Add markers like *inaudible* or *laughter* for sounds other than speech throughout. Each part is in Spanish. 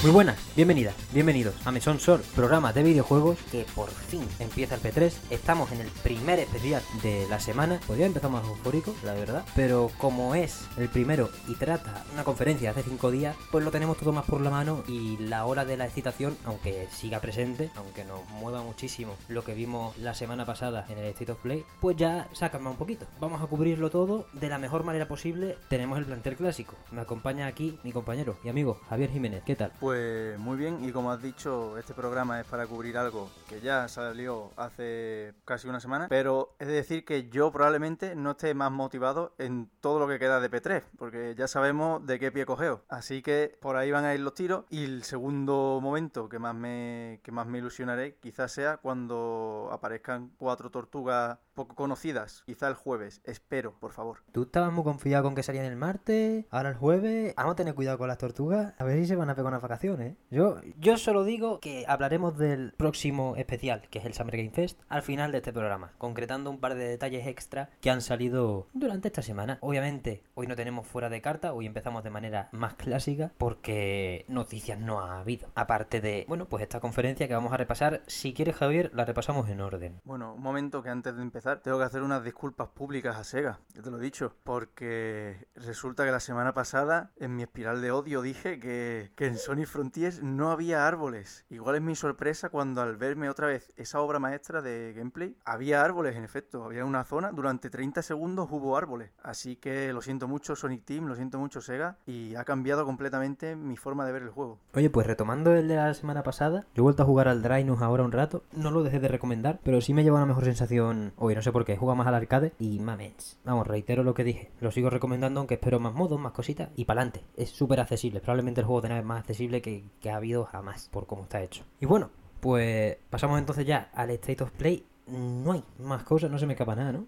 Muy buenas, bienvenidas, bienvenidos a Mesón Sol, programa de videojuegos que por fin empieza el P3. Estamos en el primer especial de la semana. Podría empezar más eufórico, la verdad, pero como es el primero y trata una conferencia hace cinco días, pues lo tenemos todo más por la mano y la hora de la excitación, aunque siga presente, aunque nos mueva muchísimo lo que vimos la semana pasada en el State of Play, pues ya calmado un poquito. Vamos a cubrirlo todo de la mejor manera posible. Tenemos el plantel clásico. Me acompaña aquí mi compañero y amigo Javier Jiménez. ¿Qué tal? Pues muy bien, y como has dicho, este programa es para cubrir algo que ya salió hace casi una semana, pero es decir que yo probablemente no esté más motivado en todo lo que queda de P3, porque ya sabemos de qué pie cogeo. Así que por ahí van a ir los tiros, y el segundo momento que más me, que más me ilusionaré quizás sea cuando aparezcan cuatro tortugas poco conocidas, quizá el jueves, espero, por favor. Tú estabas muy confiado con que salían el martes, ahora el jueves. Vamos a tener cuidado con las tortugas, a ver si se van a pegar unas vacaciones. Yo, yo solo digo que hablaremos del próximo especial, que es el Summer Game Fest, al final de este programa, concretando un par de detalles extra que han salido durante esta semana. Obviamente, hoy no tenemos fuera de carta, hoy empezamos de manera más clásica, porque noticias no ha habido. Aparte de, bueno, pues esta conferencia que vamos a repasar, si quieres Javier, la repasamos en orden. Bueno, un momento que antes de empezar tengo que hacer unas disculpas públicas a Sega, ya te lo he dicho, porque resulta que la semana pasada en mi espiral de odio dije que, en Sony Frontiers no había árboles. Igual es mi sorpresa cuando al verme otra vez esa obra maestra de gameplay, había árboles en efecto, había una zona, durante 30 segundos hubo árboles. Así que lo siento mucho Sonic Team, lo siento mucho Sega y ha cambiado completamente mi forma de ver el juego. Oye, pues retomando el de la semana pasada, yo he vuelto a jugar al Drainus ahora un rato, no lo dejé de recomendar, pero sí me lleva una mejor sensación hoy, no sé por qué, juega más al arcade y mamens. Vamos, reitero lo que dije, lo sigo recomendando aunque espero más modos, más cositas y para adelante. Es súper accesible, probablemente el juego de nave más accesible que, que ha habido jamás por cómo está hecho. Y bueno, pues pasamos entonces ya al State of Play. No hay más cosas, no se me escapa nada, ¿no?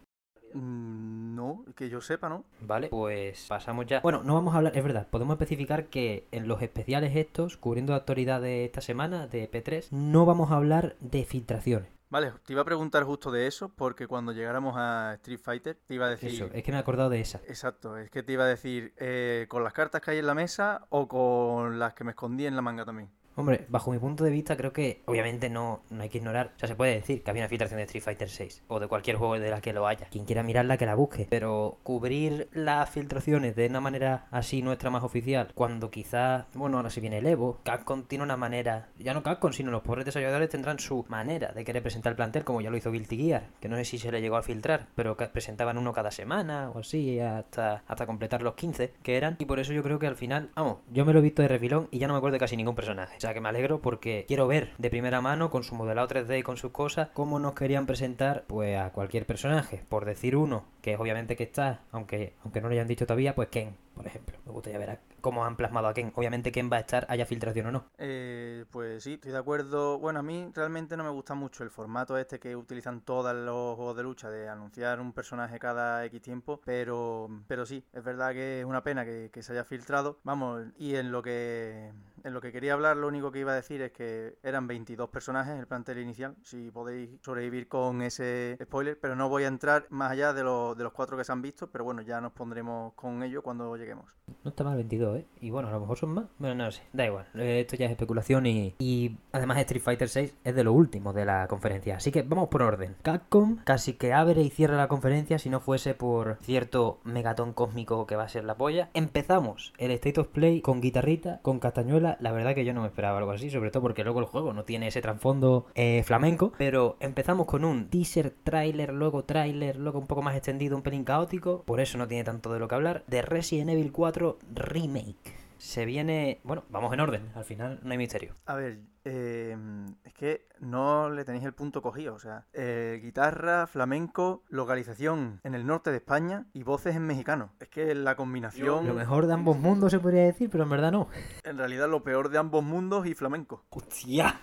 Mm, no, que yo sepa, ¿no? Vale, pues pasamos ya. Bueno, no vamos a hablar, es verdad, podemos especificar que en los especiales estos, cubriendo la actualidad de esta semana, de P3, no vamos a hablar de filtraciones. Vale, te iba a preguntar justo de eso, porque cuando llegáramos a Street Fighter, te iba a decir... Eso, es que me he acordado de esa. Exacto, es que te iba a decir, eh, ¿con las cartas que hay en la mesa o con las que me escondí en la manga también? Hombre, bajo mi punto de vista creo que obviamente no, no hay que ignorar, o sea, se puede decir que había una filtración de Street Fighter 6 o de cualquier juego de la que lo haya. Quien quiera mirarla que la busque, pero cubrir las filtraciones de una manera así nuestra más oficial, cuando quizás, bueno, ahora si viene el Evo, Capcom tiene una manera, ya no Capcom, sino los pobres desarrolladores tendrán su manera de querer presentar el plantel, como ya lo hizo Guilty Gear, que no sé si se le llegó a filtrar, pero presentaban uno cada semana o así, hasta, hasta completar los 15 que eran, y por eso yo creo que al final, vamos, yo me lo he visto de refilón y ya no me acuerdo de casi ningún personaje, o sea que me alegro porque quiero ver de primera mano con su modelado 3D y con sus cosas cómo nos querían presentar pues a cualquier personaje. Por decir uno, que obviamente que está, aunque, aunque no lo hayan dicho todavía, pues Ken, por ejemplo. Me gustaría ver cómo han plasmado a Ken. Obviamente Ken va a estar, haya filtración o no. Eh, pues sí, estoy de acuerdo. Bueno, a mí realmente no me gusta mucho el formato este que utilizan todos los juegos de lucha de anunciar un personaje cada X tiempo, pero, pero sí, es verdad que es una pena que se haya filtrado. Vamos, y en lo que en lo que quería hablar, lo único que iba a decir es que eran 22 personajes el plantel inicial, si podéis sobrevivir con ese spoiler, pero no voy a entrar más allá de, lo, de los cuatro que se han visto, pero bueno, ya nos pondremos con ello cuando lleguemos. No está mal 22, ¿eh? Y bueno, a lo mejor son más, bueno, no sé, da igual, esto ya es especulación y, y además Street Fighter 6 es de lo último de la conferencia, así que vamos por orden. Capcom casi que abre y cierra la conferencia si no fuese por cierto megatón cósmico que va a ser la polla. Empezamos el State of Play con guitarrita, con castañuela la verdad que yo no me esperaba algo así, sobre todo porque luego el juego no tiene ese trasfondo eh, flamenco, pero empezamos con un teaser, trailer, luego trailer, luego un poco más extendido, un pelín caótico, por eso no tiene tanto de lo que hablar, de Resident Evil 4 Remake. Se viene, bueno, vamos en orden, al final no hay misterio. A ver, eh, es que no le tenéis el punto cogido, o sea, eh, guitarra, flamenco, localización en el norte de España y voces en mexicano. Es que la combinación... Lo mejor de ambos mundos se podría decir, pero en verdad no. En realidad lo peor de ambos mundos y flamenco. ¡Hostia!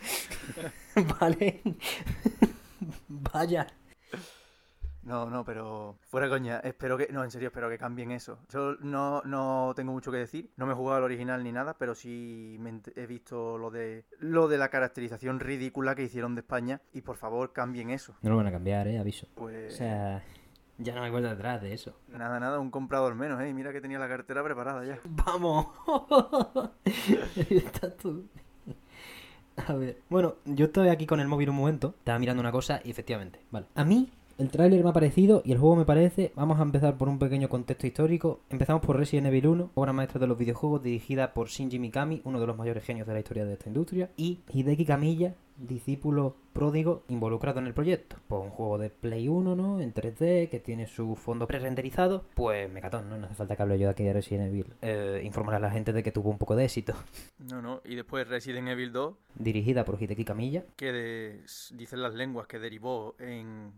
*laughs* vale. *laughs* Vaya. No, no, pero fuera coña, espero que, no, en serio, espero que cambien eso. Yo no, no tengo mucho que decir, no me he jugado al original ni nada, pero sí me he visto lo de lo de la caracterización ridícula que hicieron de España y por favor cambien eso. No lo van a cambiar, eh, aviso. Pues O sea, Ya no hay vuelta atrás de eso. Nada, nada, un comprador menos, ¿eh? Mira que tenía la cartera preparada ya. *laughs* ¡Vamos! *laughs* Está todo... A ver. Bueno, yo estoy aquí con el móvil un momento. Estaba mirando una cosa y efectivamente. Vale. A mí, el tráiler me ha parecido y el juego me parece. Vamos a empezar por un pequeño contexto histórico. Empezamos por Resident Evil 1, obra maestra de los videojuegos dirigida por Shinji Mikami, uno de los mayores genios de la historia de esta industria, y Hideki Kamiya, discípulo pródigo involucrado en el proyecto. Pues un juego de Play 1, ¿no? En 3D, que tiene su fondo pre-renderizado. Pues mecatón, ¿no? No hace falta que hable yo de aquí de Resident Evil. Eh, informar a la gente de que tuvo un poco de éxito. No, no, y después Resident Evil 2, Dirigida por Hideki Kamiya. que de- dicen las lenguas que derivó en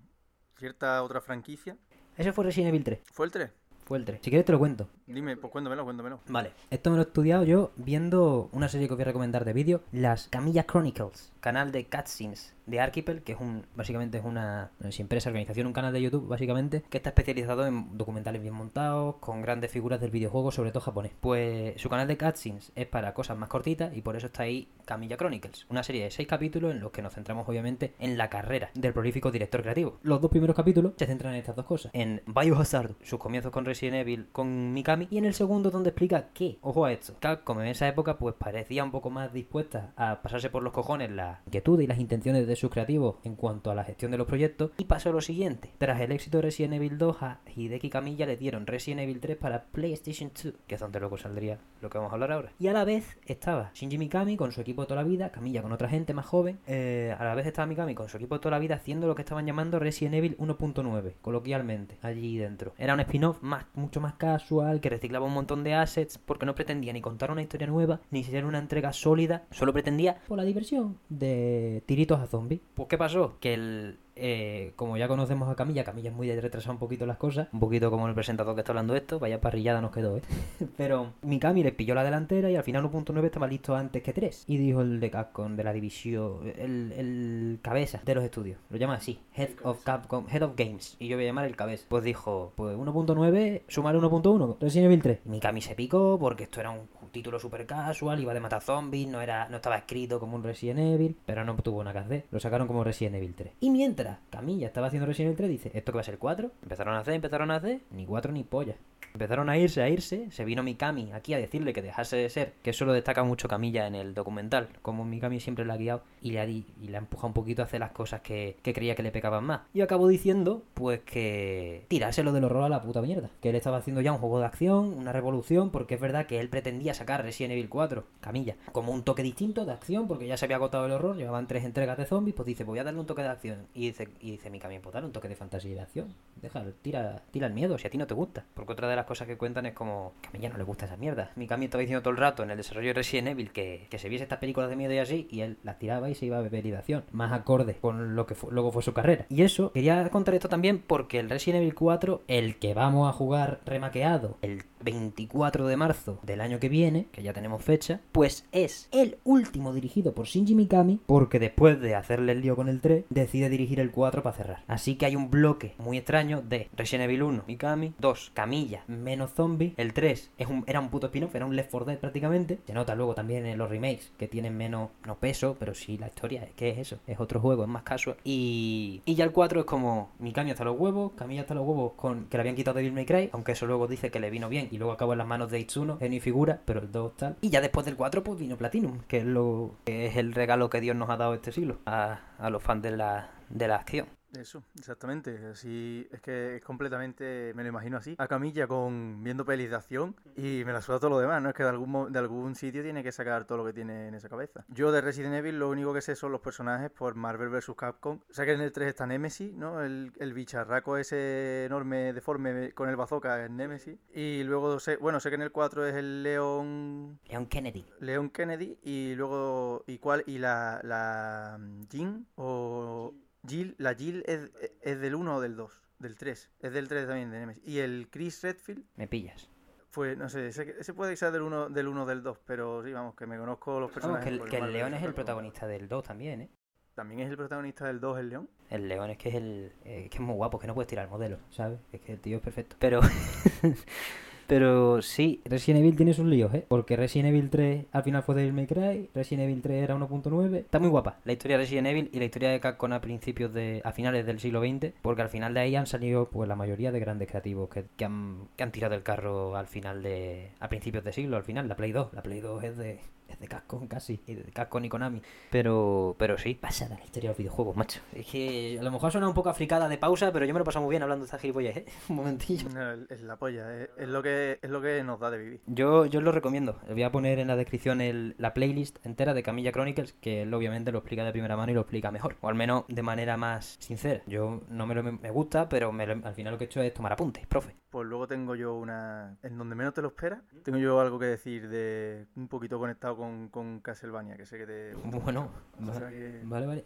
cierta otra franquicia. Ese fue Resident Evil 3. ¿Fue el 3? Fue el 3. Si quieres te lo cuento. Dime, pues cuéntamelo, cuéntamelo. Vale. Esto me lo he estudiado yo viendo una serie que os voy a recomendar de vídeo, las Camilla Chronicles, canal de cutscenes de Archipel, que es un básicamente es una empresa, organización, un canal de YouTube básicamente, que está especializado en documentales bien montados, con grandes figuras del videojuego, sobre todo japonés. Pues su canal de cutscenes es para cosas más cortitas y por eso está ahí Camilla Chronicles, una serie de seis capítulos en los que nos centramos obviamente en la carrera del prolífico director creativo. Los dos primeros capítulos se centran en estas dos cosas, en Biohazard, sus comienzos con Resident Evil, con Mikami, y en el segundo donde explica que, ojo a esto, Capcom en esa época pues parecía un poco más dispuesta a pasarse por los cojones la inquietud y las intenciones de sus creativos en cuanto a la gestión de los proyectos, y pasó lo siguiente, tras el éxito de Resident Evil 2 a Hideki Kamiya le dieron Resident Evil 3 para PlayStation 2, que es donde luego saldría lo que vamos a hablar ahora. Y a la vez estaba Shinji Mikami con su equipo toda la vida, Kamiya con otra gente más joven, eh, a la vez estaba Mikami con su equipo toda la vida haciendo lo que estaban llamando Resident Evil 1.9, coloquialmente, allí dentro. Era un spin-off más, mucho más casual, que reciclaba un montón de assets, porque no pretendía ni contar una historia nueva, ni ser una entrega sólida, solo pretendía, por la diversión, de tiritos a zombies. Pues ¿qué pasó? Que el... eh, como ya conocemos a Camilla, Camilla es muy de retrasar un poquito las cosas, un poquito como el presentador que está hablando esto, vaya parrillada nos quedó, ¿eh? *laughs* Pero Mikami le pilló la delantera y al final 1.9 estaba listo antes que 3. Y dijo el de Capcom, de la división, el, el cabeza de los estudios, lo llama así, Head of Capcom, Head of Games, y yo voy a llamar el cabeza. Pues dijo, pues 1.9, sumar 1.1, Resident Evil 3. Y Mikami se picó porque esto era un título super casual, iba de matar zombies, no era no estaba escrito como un Resident Evil, pero no tuvo nada que. Lo sacaron como Resident Evil 3. Y mientras Camilla estaba haciendo Resident Evil 3, dice, ¿esto que va a ser 4? Empezaron a hacer, empezaron a hacer, ni 4 ni polla. Empezaron a irse, a irse. Se vino Mikami aquí a decirle que dejase de ser. Que eso lo destaca mucho Camilla en el documental. Como Mikami siempre la ha guiado y le ha, y le ha empujado un poquito a hacer las cosas que, que creía que le pecaban más. Y acabó diciendo, pues que tirárselo del horror a la puta mierda. Que él estaba haciendo ya un juego de acción, una revolución, porque es verdad que él pretendía sacar Resident Evil 4, Camilla, como un toque distinto de acción, porque ya se había agotado el horror, llevaban tres entregas de zombies, pues dice, voy a darle un toque de acción. Y dice, y dice Mikami, pues dale un toque de fantasía y de acción. Déjalo, tira, tira el miedo, si a ti no te gusta. Porque otra de las cosas que cuentan es como que no le gusta esa mierda. Mikami estaba diciendo todo el rato en el desarrollo de Resident Evil que, que se viese estas películas de miedo y así, y él las tiraba y se iba a beber y de acción. Más acorde con lo que fu- luego fue su carrera. Y eso, quería contar esto también porque el Resident Evil 4, el que vamos a jugar remaqueado el 24 de marzo del año que viene, que ya tenemos fecha, pues es el último dirigido por Shinji Mikami, porque después de hacerle el lío con el 3, decide dirigir el 4 para cerrar. Así que hay un bloque muy extraño de Resident Evil 1, Mikami, 2, Camilla, menos zombie, el 3 es un, era un puto spin-off, era un Left 4 Dead prácticamente. Se nota luego también en los remakes, que tienen menos, no peso, pero sí la historia, ¿qué es eso? Es otro juego, es más casual. Y, y ya el 4 es como Mikami hasta los huevos, Camilla hasta los huevos con que le habían quitado Devil May Cry, aunque eso luego dice que le vino bien y luego acabó en las manos de Itsuno, en mi figura, pero el 2 tal. Y ya después del 4 pues vino Platinum, que es lo que es el regalo que Dios nos ha dado este siglo a, a los fans de la, de la acción. Eso, exactamente. Así es que es completamente, me lo imagino así. A Camilla con viendo pelis de acción y me la suda todo lo demás, ¿no? Es que de algún, de algún sitio tiene que sacar todo lo que tiene en esa cabeza. Yo de Resident Evil lo único que sé son los personajes por Marvel vs. Capcom. O sea que en el 3 está Nemesis, ¿no? El, el bicharraco ese enorme, deforme con el bazooka es Nemesis. Y luego sé, bueno, sé que en el 4 es el León Leon Kennedy. Leon Kennedy y luego y cuál y la la mm, Jean o Jill, la Jill es, es del 1 o del 2, del 3, es del 3 también de Nemesis. Y el Chris Redfield, Me pillas. pues no sé, ese, puede ser del 1 del 1 o del 2, pero sí, vamos, que me conozco los Vamos, personajes. que el, por que el León es el protagonista del 2 también, ¿eh? También es el protagonista del 2 el León. El león es que es el. eh, que es muy guapo, que no puedes tirar el modelo, ¿sabes? Es que el tío es perfecto. Pero. *laughs* Pero sí, Resident Evil tiene sus líos, ¿eh? Porque Resident Evil 3 al final fue Devil May Cry, Resident Evil 3 era 1.9. Está muy guapa la historia de Resident Evil y la historia de Capcom a principios de... a finales del siglo XX, porque al final de ahí han salido pues la mayoría de grandes creativos que, que han, que han tirado el carro al final de... a principios de siglo, al final, la Play 2. La Play 2 es de es de Capcom casi, y de Capcom y Konami. Pero, pero sí, pasada la historia de los videojuegos, macho. Es que a lo mejor suena un poco africada de pausa, pero yo me lo paso muy bien hablando de esta gilipollas, ¿eh? *laughs* Un momentillo. No, es la polla, es, es lo que, es lo que nos da de vivir. Yo, yo os lo recomiendo. Voy a poner en la descripción el, la playlist entera de Camilla Chronicles, que él obviamente lo explica de primera mano y lo explica mejor. O al menos de manera más sincera. Yo no me lo me gusta, pero me lo- al final lo que he hecho es tomar apuntes, profe. Pues luego tengo yo una. En donde menos te lo esperas, tengo yo algo que decir de. Un poquito conectado con, con Castlevania, que sé que te. Bueno, mucho. O sea vale, que- vale, vale.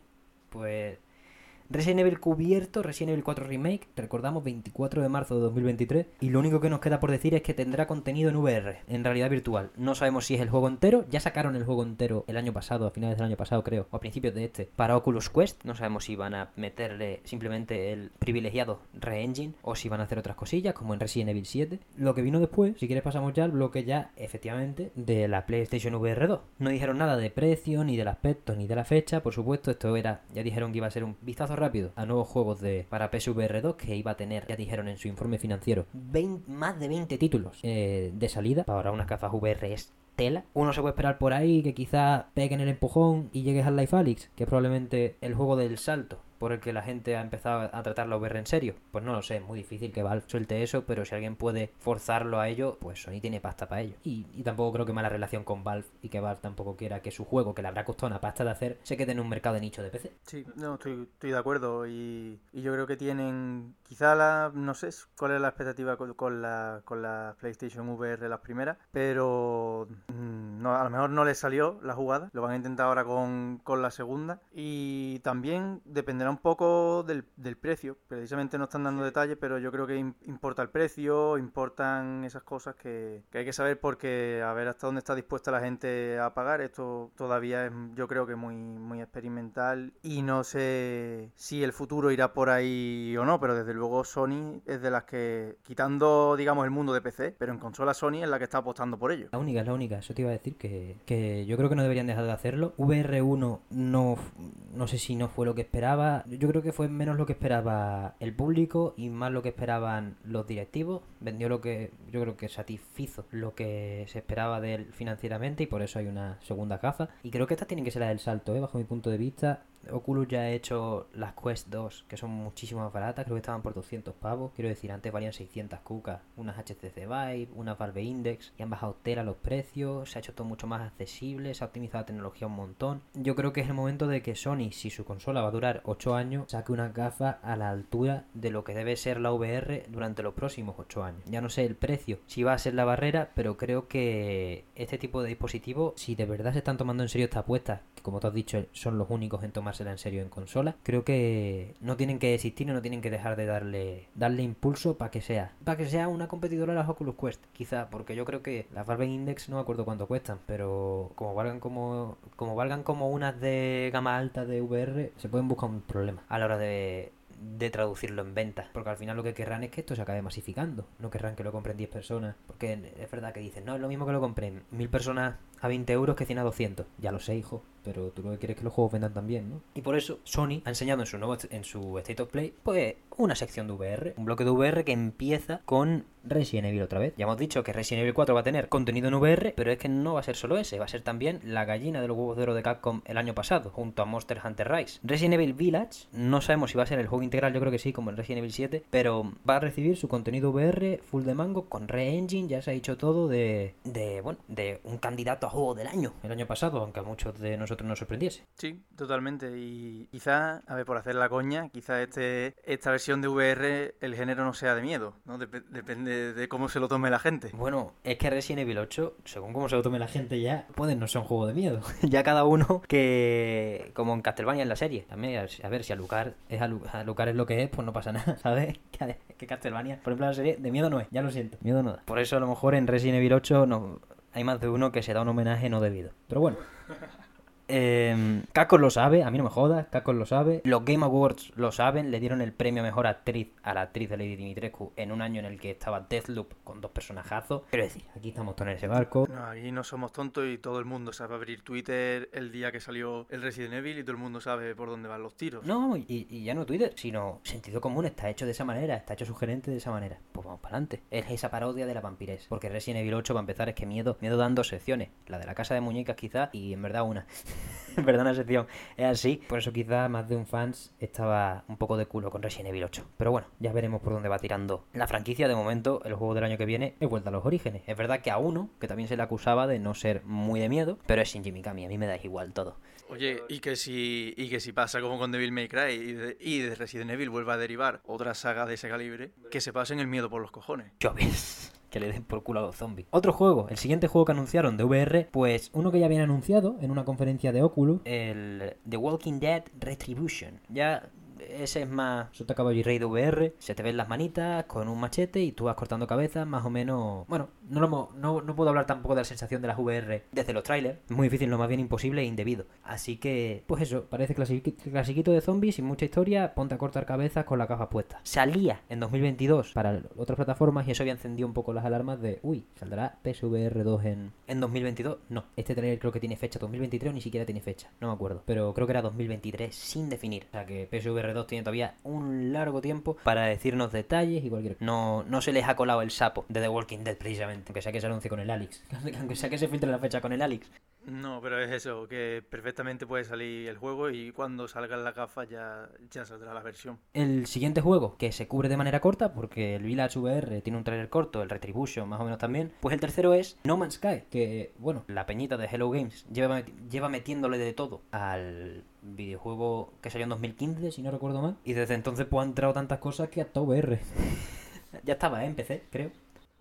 Pues Resident Evil cubierto, Resident Evil 4 Remake, recordamos 24 de marzo de 2023 y lo único que nos queda por decir es que tendrá contenido en VR, en realidad virtual. No sabemos si es el juego entero, ya sacaron el juego entero el año pasado, a finales del año pasado creo, o a principios de este, para Oculus Quest. No sabemos si van a meterle simplemente el privilegiado Re-Engine o si van a hacer otras cosillas como en Resident Evil 7. Lo que vino después, si quieres pasamos ya al bloque ya efectivamente de la PlayStation VR 2. No dijeron nada de precio, ni del aspecto, ni de la fecha, por supuesto, esto era, ya dijeron que iba a ser un vistazo rápido a nuevos juegos de para PSVR 2 que iba a tener, ya dijeron en su informe financiero, 20 más de 20 títulos eh, de salida para unas gafas VR es tela. Uno se puede esperar por ahí que quizá peguen el empujón y llegues al Life Alyx, que es probablemente el juego del salto por el que la gente ha empezado a tratar la VR en serio. Pues no lo sé, es muy difícil que Valve suelte eso, pero si alguien puede forzarlo a ello, pues Sony tiene pasta para ello. Y, tampoco creo que mala relación con Valve y que Valve tampoco quiera que su juego, que le habrá costado una pasta de hacer, se quede en un mercado de nicho de PC. Sí, no, estoy, de acuerdo y, y yo creo que tienen quizá la, no sé cuál es la expectativa con, con la, con la PlayStation VR las primeras, pero mm, no, a lo mejor no les salió la jugada, lo van a intentar ahora con, con la segunda y también dependerá un poco del, del precio, precisamente no están dando detalles, pero yo creo que im- importa el precio, importan esas cosas que, que hay que saber porque a ver hasta dónde está dispuesta la gente a pagar, esto todavía es yo creo que muy, muy experimental y no sé si el futuro irá por ahí o no, pero desde luego Sony es de las que, quitando digamos el mundo de PC, pero en consola Sony es la que está apostando por ello. La única, es la única. Eso te iba a decir que, que yo creo que no deberían dejar de hacerlo. VR1 no, no sé si no fue lo que esperaba. Yo creo que fue menos lo que esperaba el público y más lo que esperaban los directivos. Vendió lo que yo creo que satisfizo lo que se esperaba de él financieramente y por eso hay una segunda gafa. Y creo que esta tiene que ser la del salto, ¿eh? bajo mi punto de vista. Oculus ya ha hecho las Quest 2, que son muchísimo más baratas, creo que estaban por 200 pavos. Quiero decir, antes valían 600 cucas, unas HTC Vive, unas Valve Index, y han bajado tela los precios, se ha hecho todo mucho más accesible, se ha optimizado la tecnología un montón. Yo creo que es el momento de que Sony, si su consola va a durar 8 años, saque unas gafas a la altura de lo que debe ser la VR durante los próximos 8 años. Ya no sé el precio, si va a ser la barrera, pero creo que este tipo de dispositivos, si de verdad se están tomando en serio esta apuesta, que como tú has dicho, son los únicos en tomársela en serio en consola, creo que no tienen que existir y no tienen que dejar de darle darle impulso para que sea para que sea una competidora a las Oculus Quest, quizá, porque yo creo que las Valve Index no me acuerdo cuánto cuestan, pero como valgan como como valgan como unas de gama alta de VR, se pueden buscar un problema a la hora de de traducirlo en ventas, porque al final lo que querrán es que esto se acabe masificando, no querrán que lo compren 10 personas, porque es verdad que dicen, no, es lo mismo que lo compren mil personas a 20 euros que 100 a 200, ya lo sé, hijo, pero tú lo que quieres es que los juegos vendan también, ¿no? Y por eso Sony ha enseñado en su nuevo en su State of Play, pues una sección de VR, un bloque de VR que empieza con Resident Evil otra vez. Ya hemos dicho que Resident Evil 4 va a tener contenido en VR, pero es que no va a ser solo ese, va a ser también la gallina de los huevos de oro de Capcom el año pasado, junto a Monster Hunter Rise. Resident Evil Village, no sabemos si va a ser el juego integral, yo creo que sí, como en Resident Evil 7, pero va a recibir su contenido VR full de mango con Re-Engine, ya se ha dicho todo de, de, bueno, de un candidato a juego del año, el año pasado, aunque a muchos de nosotros nos sorprendiese. Sí, totalmente. Y quizá, a ver, por hacer la coña, quizá este, esta versión de VR el género no sea de miedo, ¿no? Dep- depende de cómo se lo tome la gente. Bueno, es que Resident Evil 8, según cómo se lo tome la gente ya, pueden no ser un juego de miedo. *laughs* ya cada uno que... Como en Castlevania en la serie. También, a ver, si Alucard es, Alu- Alucard es lo que es, pues no pasa *laughs* nada, ¿sabes? Que, que Castlevania, por ejemplo, la serie, de miedo no es, ya lo siento. Miedo no da. Por eso a lo mejor en Resident Evil 8 no, hay más de uno que se da un homenaje no debido. Pero bueno. Eh, lo sabe, a mí no me jodas, Capcom lo sabe. Los Game Awards lo saben, le dieron el premio a mejor actriz a la actriz de Lady Dimitrescu en un año en el que estaba Deathloop con dos personajazos. Quiero decir, aquí estamos todos en ese barco. No, aquí no somos tontos y todo el mundo sabe abrir Twitter el día que salió el Resident Evil y todo el mundo sabe por dónde van los tiros. No, y, y ya no Twitter, sino sentido común, está hecho de esa manera, está hecho sugerente de esa manera. Pues vamos para adelante. Es esa parodia de la vampires. Porque Resident Evil 8, para empezar, es que miedo, miedo dan dos secciones. La de la casa de muñecas quizá y en verdad una. *laughs* *laughs* una sección. Es así. Por eso quizá más de un fans estaba un poco de culo con Resident Evil 8. Pero bueno, ya veremos por dónde va tirando la franquicia. De momento, el juego del año que viene es vuelta a los orígenes. Es verdad que a uno, que también se le acusaba de no ser muy de miedo, pero es Shinji Mikami. A mí me da igual todo. Oye, y que si y que si pasa como con Devil May Cry y de, y de Resident Evil vuelva a derivar otra saga de ese calibre, que se pasen el miedo por los cojones. Choves. Que le den por culo a los zombies. Otro juego, el siguiente juego que anunciaron de VR, pues uno que ya habían anunciado en una conferencia de Oculus, el The Walking Dead Retribution. Ya ese es más Sota Caballo y Rey de VR. Se te ven las manitas con un machete y tú vas cortando cabezas, más o menos. Bueno, no, lo no, no puedo hablar tampoco de la sensación de las VR desde los trailers. Es muy difícil, no más bien imposible e indebido. Así que, pues eso, parece clasiqui- clasiquito de zombies sin mucha historia. Ponte a cortar cabezas con la caja puesta. Salía en 2022 para otras plataformas y eso había encendido un poco las alarmas de, uy, ¿saldrá PSVR 2 en, en 2022? No, este trailer creo que tiene fecha 2023 o ni siquiera tiene fecha, no me acuerdo. Pero creo que era 2023 sin definir. O sea que PSVR 2 tiene todavía un largo tiempo para decirnos detalles y cualquier No, no se les ha colado el sapo de The Walking Dead precisamente, aunque sea que se anuncie con el Alex. *laughs* Aunque sea que se filtre la fecha con el Alex. No, pero es eso, que perfectamente puede salir el juego y cuando salgan las gafas ya, ya saldrá la versión. El siguiente juego, que se cubre de manera corta, porque el Village VR tiene un trailer corto, el Retribution más o menos también, pues el tercero es No Man's Sky, que, bueno, la peñita de Hello Games lleva, lleva metiéndole de todo al videojuego que salió en 2015, si no recuerdo mal, y desde entonces pues han entrado tantas cosas que hasta VR. *laughs* ya estaba, ¿eh? En PC, creo.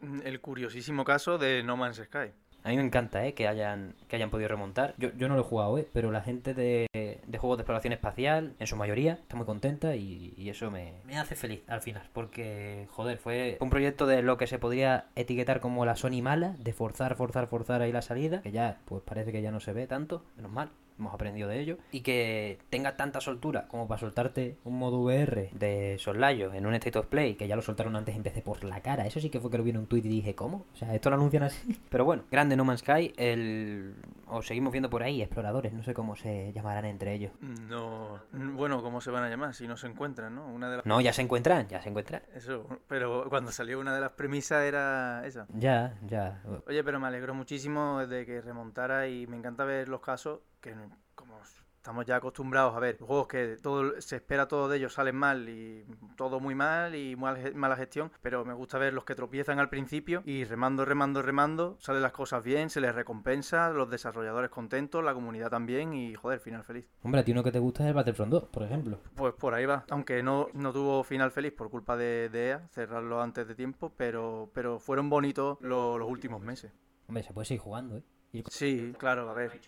Mm, El curiosísimo caso de No Man's Sky. A mí me encanta, ¿eh? Que hayan, que hayan podido remontar. Yo, yo no lo he jugado, ¿eh? Pero la gente de, de juegos de exploración espacial, en su mayoría, está muy contenta y, y eso me, me hace feliz al final. Porque, joder, fue un proyecto de lo que se podría etiquetar como la Sony mala, de forzar, forzar, forzar ahí la salida, que ya, pues parece que ya no se ve tanto, menos mal. Hemos aprendido de ello. Y que tenga tanta soltura como para soltarte un modo VR de soslayo en un State of Play, que ya lo soltaron antes en PC por la cara. Eso sí que fue que lo vi en un tweet y dije, ¿cómo? O sea, esto lo anuncian así. *laughs* Pero bueno, grande No Man's Sky, el... o seguimos viendo por ahí exploradores, no sé cómo se llamarán entre ellos. No, bueno, ¿cómo se van a llamar? Si no se encuentran, ¿no? Una de las... No, ya se encuentran, ya se encuentran. Eso, pero cuando salió una de las premisas era esa. Ya, ya. Oye, pero me alegro muchísimo de que remontara y me encanta ver los casos que como estamos ya acostumbrados a ver juegos que todo se espera todo de ellos salen mal y todo muy mal y mal- mala gestión, pero me gusta ver los que tropiezan al principio y remando, remando, remando, salen las cosas bien, se les recompensa, los desarrolladores contentos, la comunidad también y joder, final feliz. Hombre, a ti uno que te gusta es el Battlefront 2, por ejemplo. Pues por ahí va, aunque no, no tuvo final feliz por culpa de, de EA, cerrarlo antes de tiempo, pero, pero fueron bonitos lo- los últimos meses. Hombre, se puede seguir jugando, ¿eh? Sí, claro, a ver.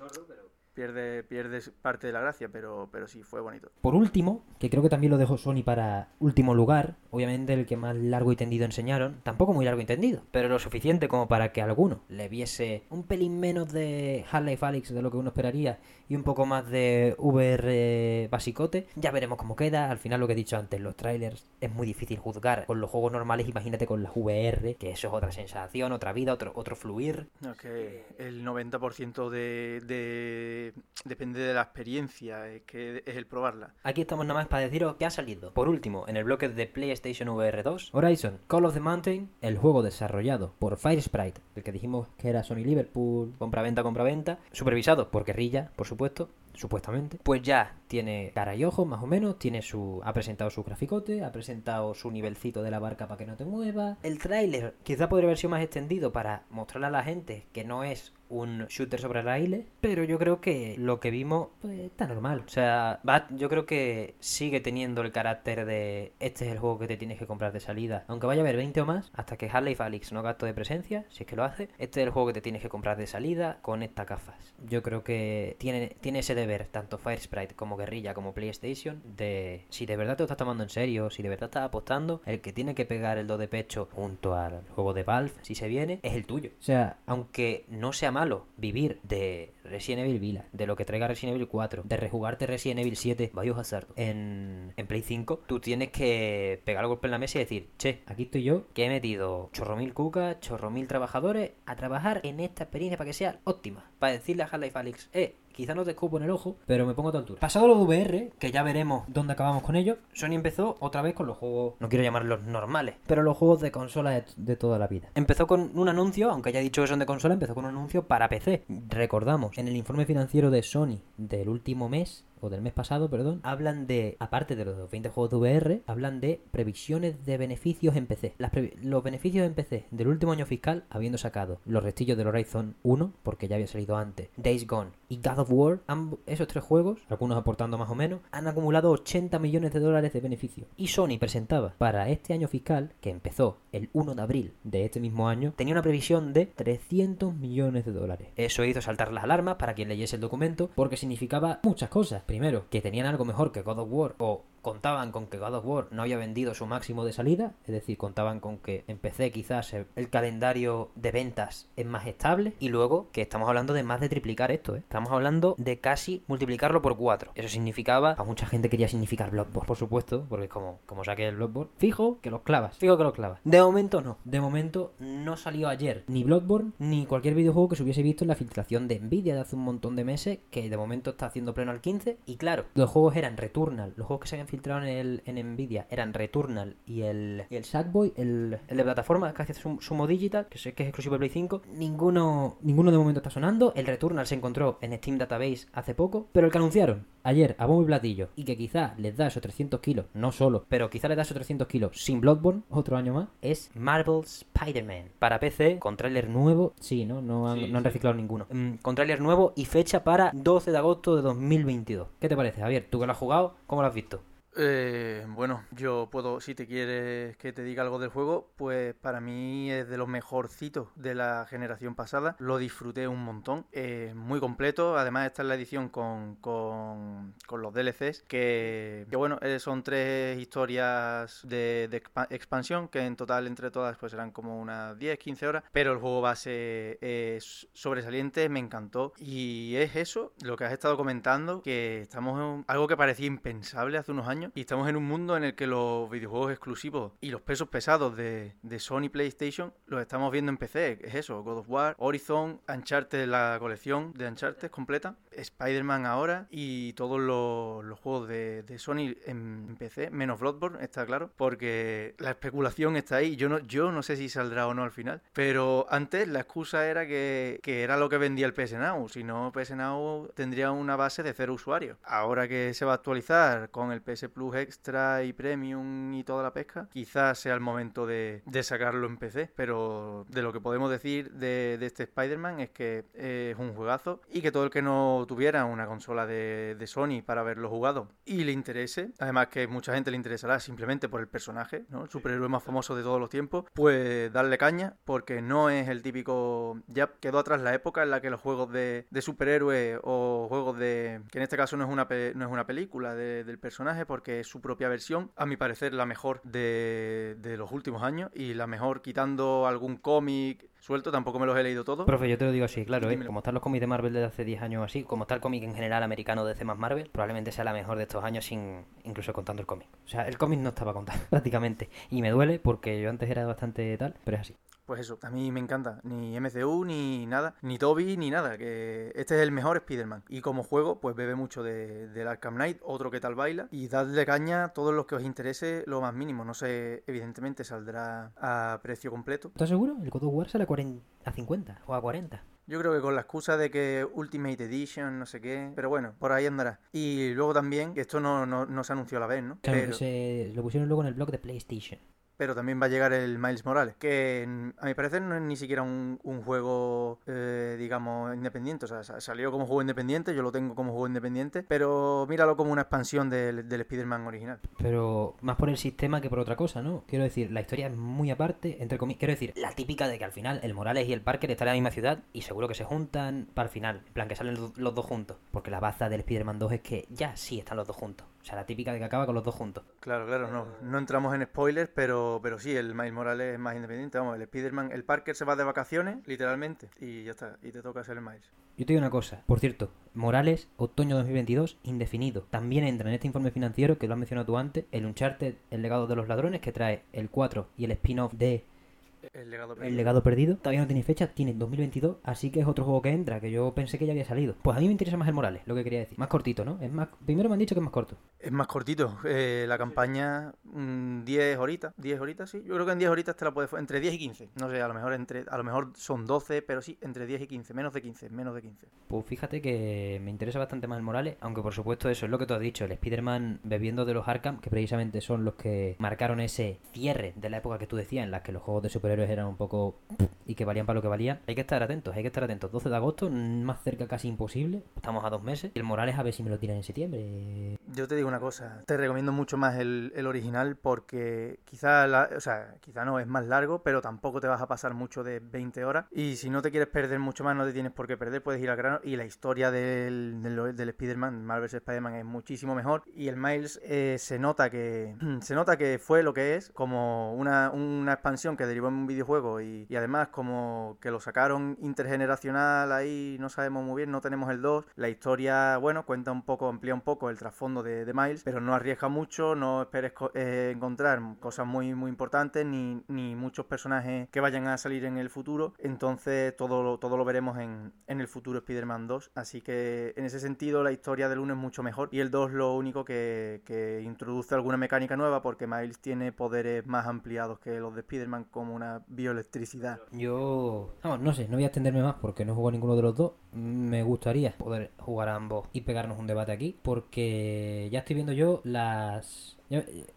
Pierde, pierde parte de la gracia, pero, pero sí, fue bonito. Por último, que creo que también lo dejó Sony para último lugar, obviamente el que más largo y tendido enseñaron, tampoco muy largo y tendido, pero lo suficiente como para que a alguno le viese un pelín menos de Half-Life Alyx de lo que uno esperaría y un poco más de VR basicote. Ya veremos cómo queda, al final lo que he dicho antes, los trailers es muy difícil juzgar con los juegos normales, imagínate con las VR, que eso es otra sensación, otra vida, otro, otro fluir. No, que el 90% de, de- depende de la experiencia, es que es el probarla. Aquí estamos nada más para deciros que ha salido. Por último, en el bloque de PlayStation VR 2, Horizon Call of the Mountain, el juego desarrollado por Firesprite, el que dijimos que era Sony Liverpool, compra-venta, compra-venta, supervisado por Guerrilla, por supuesto, supuestamente, pues ya tiene cara y ojos más o menos, tiene su ha presentado su graficote, ha presentado su nivelcito de la barca para que no te mueva. El tráiler quizá podría haber sido más extendido para mostrarle a la gente que no es un shooter sobre raíles, pero yo creo que lo que vimos está normal. O sea, yo creo que sigue teniendo el carácter de este es el juego que te tienes que comprar de salida. Aunque vaya a haber 20 o más, hasta que Falix no gasto de presencia, si es que lo hace, este es el juego que te tienes que comprar de salida con estas gafas. Yo creo que tiene, tiene ese puede ver tanto Fire Sprite como Guerrilla como PlayStation de si de verdad te lo estás tomando en serio, si de verdad estás apostando, el que tiene que pegar el do de pecho junto al juego de Valve, si se viene, es el tuyo. O sea, aunque no sea malo vivir de Resident Evil Villa, de lo que traiga Resident Evil 4, de rejugarte Resident Evil 7 Biohazard en, en Play 5, tú tienes que pegar el golpe en la mesa y decir, che, aquí estoy yo, que he metido chorro mil cucas, chorro mil trabajadores a trabajar en esta experiencia para que sea óptima. Para decirle a Half-Life Alyx, eh, quizá no te escupo en el ojo, pero me pongo a tu altura. Pasado lo de VR, que ya veremos dónde acabamos con ello, Sony empezó otra vez con los juegos, no quiero llamarlos normales, pero los juegos de consola de, de toda la vida. Empezó con un anuncio, aunque haya dicho que son de consola, empezó con un anuncio para PC. Recordamos, en el informe financiero de Sony del último mes, o del mes pasado, perdón, hablan de, aparte de los 20 juegos de VR, hablan de previsiones de beneficios en PC. Los beneficios en PC del último año fiscal, habiendo sacado los restillos del Horizon 1, porque ya había salido antes, Days Gone y God of War, esos tres juegos, algunos aportando más o menos, han acumulado 80 millones de dólares de beneficios. Y Sony presentaba para este año fiscal, que empezó el 1 de abril de este mismo año, tenía una previsión de 300 millones de dólares. Eso hizo saltar las alarmas para quien leyese el documento, porque significaba muchas cosas. Primero, que tenían algo mejor que God of War, o contaban con que God of War no había vendido su máximo de salida, es decir, contaban con que en PC quizás el calendario de ventas es más estable, y luego que estamos hablando de más de triplicar esto, ¿eh? estamos hablando de casi multiplicarlo por 4. Eso significaba, a mucha gente quería significar Bloodborne, por supuesto, porque como, como saque el Bloodborne, fijo que los clavas, fijo que los clavas. De momento no, de momento no salió ayer ni Bloodborne ni cualquier videojuego que se hubiese visto en la filtración de Nvidia de hace un montón de meses, que de momento está haciendo pleno al 15, y claro, los juegos eran Returnal, los juegos que se habían filtrado en, el, en Nvidia eran Returnal y el, y el Sackboy, el, el de plataforma que hace Sum- Sumo Digital, que sé que es exclusivo de Play 5, ninguno, ninguno de momento está sonando, el Returnal se encontró en Steam Database hace poco, pero el que anunciaron ayer a bombo y platillo y que quizá les da esos 300 kilos, no solo, pero quizá les da esos 300 kilos sin Bloodborne, otro año más, es Marvel's Spider-Man. Para PC, con tráiler nuevo, sí, ¿no? No han, Sí, no han sí. reciclado ninguno. Mm, con tráiler nuevo y fecha para 12 de agosto de 2022. ¿Qué te parece, Javier? Tú que lo has jugado, ¿cómo lo has visto? Eh, bueno, yo puedo, si te quieres que te diga algo del juego, pues para mí es de los mejorcitos de la generación pasada. Lo disfruté un montón. Eh, muy completo. Además, esta es la edición con, con, los DLCs. Que, bueno, eh, son tres historias de, de expa- expansión. Que en total, entre todas, pues serán como unas 10, 15 horas. Pero el juego base es sobresaliente, me encantó. Y es eso, lo que has estado comentando, que estamos en algo que parecía impensable hace unos años. Y estamos en un mundo en el que los videojuegos exclusivos y los pesos pesados de, de Sony PlayStation los estamos viendo en PC. Es eso, God of War, Horizon, Uncharted, la colección de Uncharted completa, Spider-Man ahora y todos los, juegos de, de Sony en, en PC, menos Bloodborne, está claro, porque la especulación está ahí. Yo no, yo no sé si saldrá o no al final, pero antes la excusa era que, que era lo que vendía el PS Now. Si no, PS Now tendría una base de cero usuarios. Ahora que se va a actualizar con el PS Plus Extra y Premium y toda la pesca, quizás sea el momento de, de sacarlo en PC. Pero de lo que podemos decir de, de este Spider-Man es que es un juegazo y que todo el que no tuviera una consola de, de Sony para haberlo jugado y le interese, además que mucha gente le interesará simplemente por el personaje, ¿no? el superhéroe más famoso de todos los tiempos, pues darle caña porque no es el típico... Ya quedó atrás la época en la que los juegos de, de superhéroes o juegos de... que en este caso no es una, no es una película de- del personaje porque es su propia versión, a mi parecer la mejor de, de los últimos años y la mejor quitando algún cómic suelto, tampoco me los he leído todos. Profe, yo te lo digo así, claro, ¿eh? Como están los cómics de Marvel desde hace 10 años así, como está el cómic en general americano de C Marvel, probablemente sea la mejor de estos años sin incluso contando el cómic. O sea, el cómic no estaba contado *laughs* prácticamente. Y me duele porque yo antes era bastante tal, pero es así. Pues eso, a mí me encanta. Ni MCU, ni nada, ni Toby, ni nada. Que este es el mejor Spider-Man. Y como juego, pues bebe mucho de, del Arkham Knight, otro que tal baila. Y dadle caña a todos los que os interese lo más mínimo. No sé, evidentemente saldrá a precio completo. ¿Estás seguro? El God of War sale a, 40, a 50 o a 40. Yo creo que con la excusa de que Ultimate Edition, no sé qué. Pero bueno, por ahí andará. Y luego también, que esto no, no, no se anunció a la vez, ¿no? Claro, Pero... que se lo pusieron luego en el blog de PlayStation. Pero también va a llegar el Miles Morales, que a mi parecer no es ni siquiera un, juego, eh, digamos, independiente. O sea, salió como juego independiente, yo lo tengo como juego independiente, pero míralo como una expansión del, Spider-Man original. Pero más por el sistema que por otra cosa, ¿no? Quiero decir, la historia es muy aparte, entre comillas. Quiero decir, la típica de que al final el Morales y el Parker están en la misma ciudad y seguro que se juntan para el final. En plan, que salen los dos juntos. Porque la baza del Spider-Man 2 es que ya sí están los dos juntos. O sea, la típica de que acaba con los dos juntos. Claro, claro, no, no entramos en spoilers, pero, pero sí, el Miles Morales es más independiente. Vamos, el Spider-Man, el Parker se va de vacaciones, literalmente, y ya está, y te toca ser el Miles. Yo te digo una cosa, por cierto, Morales, otoño 2022, indefinido. También entra en este informe financiero, que lo has mencionado tú antes, el Uncharted, el legado de los ladrones, que trae el 4 y el spin-off de el legado, perdido. el legado perdido. Todavía no tiene fecha, tiene 2022, así que es otro juego que entra, que yo pensé que ya había salido. Pues a mí me interesa más el Morales, lo que quería decir. Más cortito, ¿no? Es más... Primero me han dicho que es más corto. Es más cortito. Eh, la campaña, 10 horitas, 10 horitas, sí. Yo creo que en 10 horitas te la puedes... Entre 10 y 15. No sé, a lo mejor entre a lo mejor son 12, pero sí, entre 10 y 15. Menos de 15, menos de 15. Pues fíjate que me interesa bastante más el Morales, aunque por supuesto eso es lo que tú has dicho, el Spider-Man bebiendo de los Arkham, que precisamente son los que marcaron ese cierre de la época que tú decías, en la que los juegos de superhéroes eran un poco y que valían para lo que valían. Hay que estar atentos, hay que estar atentos. 12 de agosto, más cerca casi imposible. Estamos a dos meses. El Morales a ver si me lo tiran en septiembre. Yo te digo una cosa, te recomiendo mucho más el, original porque quizá, o sea, quizá no es más largo, pero tampoco te vas a pasar mucho de 20 horas. Y si no te quieres perder mucho más, no te tienes por qué perder, puedes ir al grano. Y la historia del, del, del Spider-Man, Marvel Spider-Man, es muchísimo mejor. Y el Miles eh, se nota que *clears throat* se nota que fue lo que es, como una, una expansión que derivó en un y, además como que lo sacaron intergeneracional ahí, no sabemos muy bien, no tenemos el 2. La historia, bueno, cuenta un poco, amplía un poco el trasfondo de, Miles, pero no arriesga mucho, no esperes eh, encontrar cosas muy, muy importantes ni, ni, muchos personajes que vayan a salir en el futuro. Entonces todo lo, todo lo veremos en, en el futuro Spider-Man 2. Así que en ese sentido la historia del 1 es mucho mejor y el 2 lo único que, que introduce alguna mecánica nueva porque Miles tiene poderes más ampliados que los de Spider-Man como una bioelectricidad yo, no sé, no voy a extenderme más porque no juego ninguno de los dos. Me gustaría poder jugar a ambos y pegarnos un debate aquí porque ya estoy viendo yo las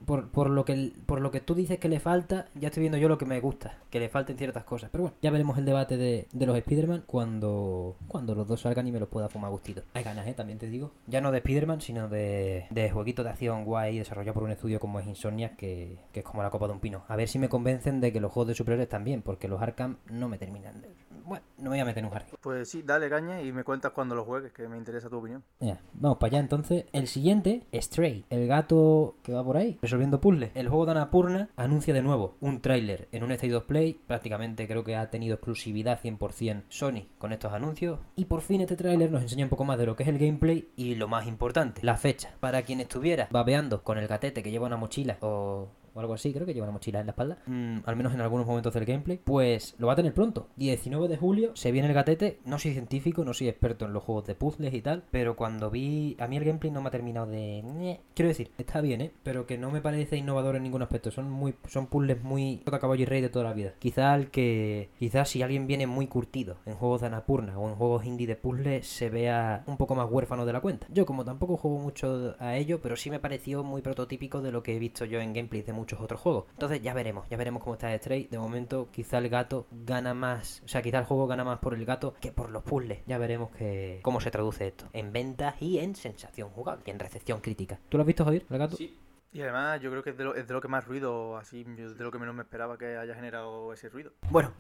por, por, lo que, por lo que tú dices que le falta, ya estoy viendo yo lo que me gusta, que le falten ciertas cosas. Pero bueno, ya veremos el debate de, de los Spider-Man cuando, cuando los dos salgan y me los pueda fumar gustito. Hay ganas, ¿eh? También te digo. Ya no de Spider-Man, sino de, de jueguitos de acción guay desarrollado por un estudio como es Insomnia, que, que es como la copa de un pino. A ver si me convencen de que los juegos de superhéroes también, porque los Arkham no me terminan de bueno, no me voy a meter en un jardín. Pues sí, dale caña y me cuentas cuando lo juegues, que me interesa tu opinión. Ya, vamos para allá entonces. El siguiente, Stray, el gato que va por ahí, resolviendo puzzles. El juego de Anapurna anuncia de nuevo un tráiler en un State of Play. Prácticamente creo que ha tenido exclusividad 100% Sony con estos anuncios. Y por fin este tráiler nos enseña un poco más de lo que es el gameplay y lo más importante, la fecha. Para quien estuviera babeando con el gatete que lleva una mochila o o algo así, creo que lleva una mochila en la espalda, mm, al menos en algunos momentos del gameplay, pues lo va a tener pronto. 19 de julio se viene el gatete, no soy científico, no soy experto en los juegos de puzzles y tal, pero cuando vi, a mí el gameplay no me ha terminado de... Quiero decir, está bien, ¿eh? Pero que no me parece innovador en ningún aspecto, son muy son puzzles muy toda caballo y rey de toda la vida. Quizá el que... Quizás si alguien viene muy curtido en juegos de Anapurna o en juegos indie de puzzles se vea un poco más huérfano de la cuenta. Yo como tampoco juego mucho a ello, pero sí me pareció muy prototípico de lo que he visto yo en gameplays de muchos muchos otros juegos. Entonces ya veremos, ya veremos cómo está Stray. De momento, quizá el gato gana más, o sea, quizá el juego gana más por el gato que por los puzzles. Ya veremos que, cómo se traduce esto en ventas y en sensación jugable y en recepción crítica. ¿Tú lo has visto, Javier, el gato? Sí. Y además yo creo que es de lo, es de lo que más ruido, así, de lo que menos me esperaba que haya generado ese ruido. Bueno,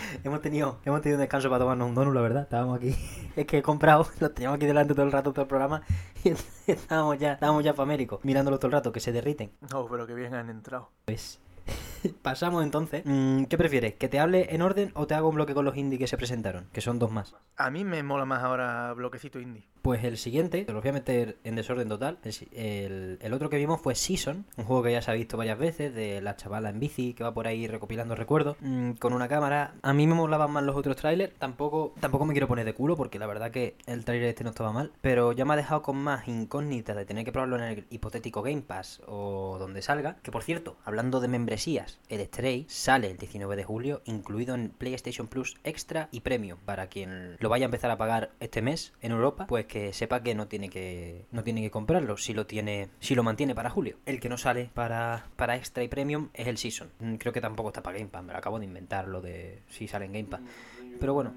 *laughs* hemos tenido hemos tenido un descanso para tomarnos un donut, la verdad. Estábamos aquí. *laughs* Es que he comprado, *laughs* lo teníamos aquí delante todo el rato, todo el programa. Y estábamos ya, estábamos ya faméricos, mirándolo todo el rato, que se derriten. No, pero que bien han entrado. Pues. *laughs* Pasamos entonces. Mm, ¿Qué prefieres? ¿Que te hable en orden o te hago un bloque con los indie que se presentaron? Que son dos más. A mí me mola más ahora bloquecito indie. Pues el siguiente, te lo voy a meter en desorden total. El, otro que vimos fue Season, un juego que ya se ha visto varias veces, de la chavala en bici que va por ahí recopilando recuerdos, mm, con una cámara. A mí me molaban más los otros trailers, tampoco, tampoco me quiero poner de culo porque la verdad que el trailer este no estaba mal, pero ya me ha dejado con más incógnitas de tener que probarlo en el hipotético Game Pass o donde salga. Que por cierto, hablando de membresías, El Stray, sale el 19 de julio, incluido en PlayStation Plus Extra y Premium. Para quien lo vaya a empezar a pagar este mes en Europa, pues que sepa que no tiene que no tiene que comprarlo si lo tiene si lo mantiene para julio. El que no sale para, para Extra y Premium es el Season. Creo que tampoco está para Game Pass, me lo acabo de inventar lo de si sale en Game Pass. Pero bueno,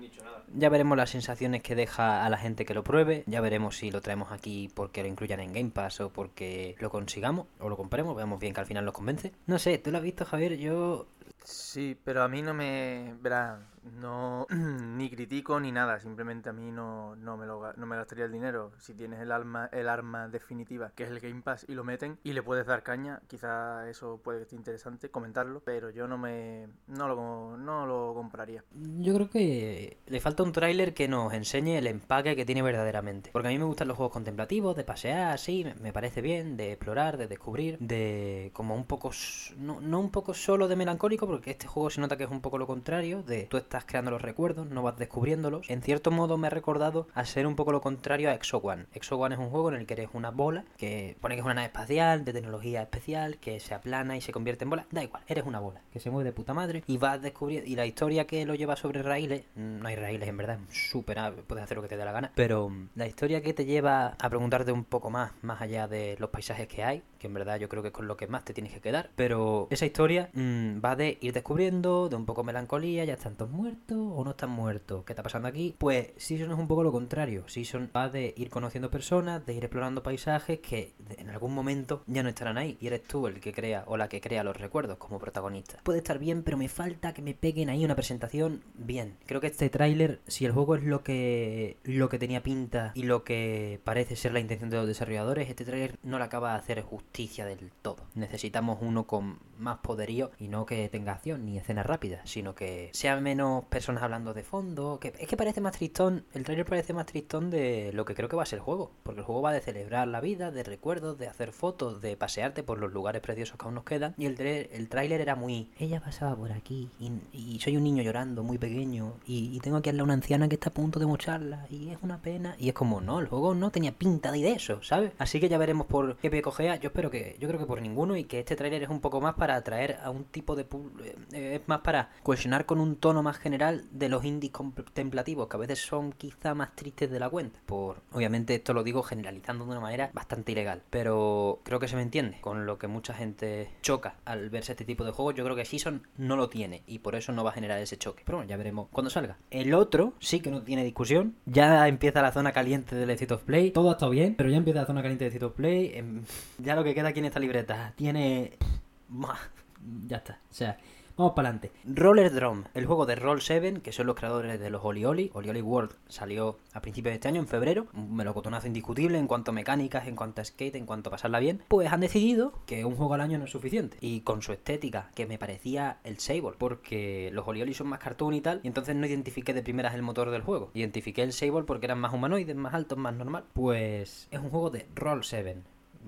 ya veremos las sensaciones que deja a la gente que lo pruebe. Ya veremos si lo traemos aquí porque lo incluyan en Game Pass o porque lo consigamos o lo compremos. Veamos bien que al final nos convence. No sé, ¿tú lo has visto, Javier? Yo Sí, pero a mí no me. Verá, no. *clears throat* ni critico ni nada. Simplemente a mí no, no, me lo, no me gastaría el dinero. Si tienes el, alma, el arma definitiva, que es el Game Pass, y lo meten y le puedes dar caña, quizá eso puede que esté interesante comentarlo. Pero yo no me. No lo, no lo compraría. Yo creo que le falta un tráiler que nos enseñe el empaque que tiene verdaderamente. Porque a mí me gustan los juegos contemplativos, de pasear, sí, me parece bien, de explorar, de descubrir, de. como un poco. No, no un poco solo de melancólico porque este juego se nota que es un poco lo contrario, de tú estás creando los recuerdos, no vas descubriéndolos. En cierto modo me ha recordado a ser un poco lo contrario a Exo One. Exo One es un juego en el que eres una bola, que pone que es una nave espacial, de tecnología especial, que se aplana y se convierte en bola. Da igual, eres una bola, que se mueve de puta madre y vas descubriendo... Y la historia que lo lleva sobre raíles, no hay raíles en verdad, súper, puedes hacer lo que te dé la gana, pero la historia que te lleva a preguntarte un poco más, más allá de los paisajes que hay, que en verdad yo creo que es con lo que más te tienes que quedar, pero esa historia mmm, va de ir descubriendo, de un poco melancolía, ya están todos muertos o no están muertos, ¿qué está pasando aquí? Pues Season es un poco lo contrario, Season va de ir conociendo personas, de ir explorando paisajes que en algún momento ya no estarán ahí y eres tú el que crea o la que crea los recuerdos como protagonista. Puede estar bien, pero me falta que me peguen ahí una presentación bien. Creo que este tráiler, si el juego es lo que lo que tenía pinta y lo que parece ser la intención de los desarrolladores, este tráiler no le acaba de hacer justicia del todo. Necesitamos uno con más poderío y no que tenga acción ni escenas rápidas, sino que sea menos personas hablando de fondo. Que es que parece más tristón, el trailer parece más tristón de lo que creo que va a ser el juego, porque el juego va de celebrar la vida, de recuerdos, de hacer fotos, de pasearte por los lugares preciosos que aún nos quedan. Y el, el tráiler era muy, ella pasaba por aquí y, soy un niño llorando muy pequeño y, tengo aquí a una anciana que está a punto de mocharla y es una pena. Y es como, no, el juego no tenía pinta de eso, ¿sabes? Así que ya veremos por qué pie cogea. Yo espero que, yo creo que por ninguno y que este tráiler es un poco más para atraer a un tipo de... Eh, es más para cuestionar con un tono más general de los indies contemplativos, que a veces son quizá más tristes de la cuenta. Por, obviamente esto lo digo generalizando de una manera bastante ilegal, pero creo que se me entiende con lo que mucha gente choca al verse este tipo de juegos. Yo creo que Season no lo tiene y por eso no va a generar ese choque. Pero bueno, ya veremos cuando salga. El otro sí que no tiene discusión. Ya empieza la zona caliente del State of Play. Todo ha estado bien, pero ya empieza la zona caliente del State of Play. Em, ya lo que queda aquí en esta libreta tiene ya está. O sea, vamos para adelante. Roller Drum, el juego de Roll 7, que son los creadores de los Oli Oli. Oli Oli World salió a principios de este año, en febrero. Un melocotonazo indiscutible en cuanto a mecánicas, en cuanto a skate, en cuanto a pasarla bien. Pues han decidido que un juego al año no es suficiente. Y con su estética, que me parecía el Sable, porque los Oli Oli son más cartoon y tal. Y entonces no identifiqué de primeras el motor del juego. Identifiqué el Sable porque eran más humanoides, más altos, más normal. Pues es un juego de Roll 7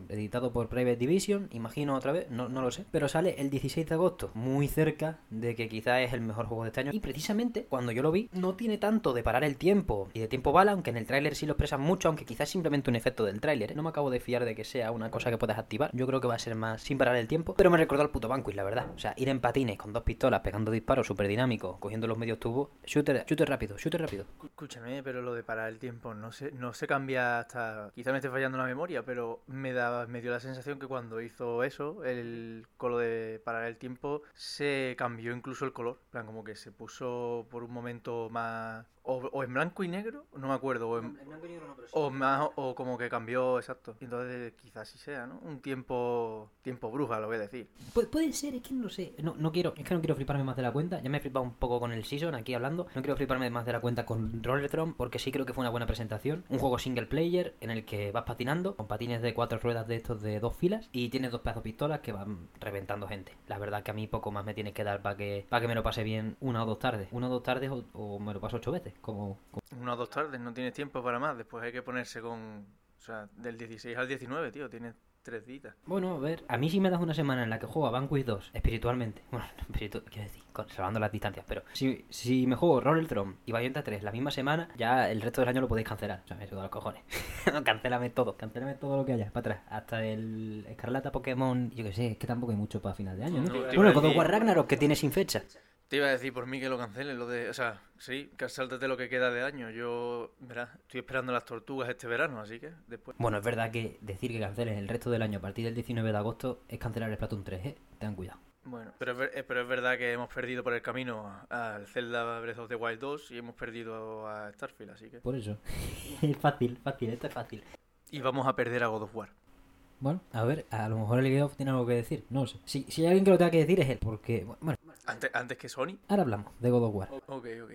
editado por Private Division, imagino otra vez, no, no lo sé, pero sale el 16 de agosto, muy cerca de que quizá es el mejor juego de este año. Y precisamente cuando yo lo vi, no tiene tanto de parar el tiempo y de tiempo bala, aunque en el tráiler sí lo expresan mucho, aunque quizás simplemente un efecto del tráiler. ¿eh? No me acabo de fiar de que sea una cosa que puedas activar. Yo creo que va a ser más sin parar el tiempo, pero me recordó al puto y la verdad. O sea, ir en patines con dos pistolas, pegando disparos súper dinámicos, cogiendo los medios tubos. Shooter, shooter rápido, shooter rápido. Escúchame, pero lo de parar el tiempo no se, no se cambia hasta... Quizá me esté fallando la memoria, pero me da, me dio la sensación que cuando hizo eso, el colo de parar el tiempo, se cambió incluso el color. plan, como que se puso por un momento más o, en blanco y negro, no me acuerdo. O, en, blanco y negro no, pero o más, o como que cambió, exacto. Entonces quizás sí sea, ¿no? Un tiempo tiempo bruja, lo voy a decir. Pu puede ser, es que no lo sé. No, no quiero, es que no quiero fliparme más de la cuenta. Ya me he flipado un poco con el Season aquí hablando. No quiero fliparme más de la cuenta con Rollertron porque sí creo que fue una buena presentación. Un juego single player en el que vas patinando con patines de cuatro ruedas de estos de dos filas y tienes dos pedazos de pistolas que van reventando gente. La verdad que a mí poco más me tiene que dar para que, para que me lo pase bien una o dos tardes. Una o dos tardes o, o me lo paso ocho veces como, Una o dos tardes, no tienes tiempo para más. Después hay que ponerse con. O sea, del 16 al 19, tío. Tienes tres días. Bueno, a ver, a mí sí me das una semana en la que juego a Vanquish 2 espiritualmente. *laughs* Bueno, espiritu quiero decir, salvando las distancias, pero si, si me juego Roller Throne y Bayonetta 3 la misma semana, ya el resto del año lo podéis cancelar. O sea, me suda los cojones. *laughs* cancélame todo, cancélame todo lo que haya para atrás. Hasta el Escarlata Pokémon, yo que sé, es que tampoco hay mucho para final de año, ¿no? No, bueno, el God Ragnarok que tiene sin fecha. Te iba a decir por mí que lo cancelen, lo de... O sea, sí, que sáltate lo que queda de año. Yo, verás, estoy esperando las tortugas este verano, así que después... Bueno, es verdad que decir que cancelen el resto del año a partir del 19 de agosto es cancelar el Splatoon 3, ¿eh? Tengan cuidado. Bueno, pero es, eh, pero es verdad que hemos perdido por el camino al Zelda Breath of the Wild 2 y hemos perdido a Starfield, así que... Por eso. *laughs* es fácil, fácil, esto es fácil. Y vamos a perder a God of War. Bueno, a ver, a lo mejor el Geoff tiene algo que decir, no lo sé. Si, si hay alguien que lo tenga que decir es él, porque, bueno, Antes, antes que Sony. ahora hablamos de God of War. Ok, ok.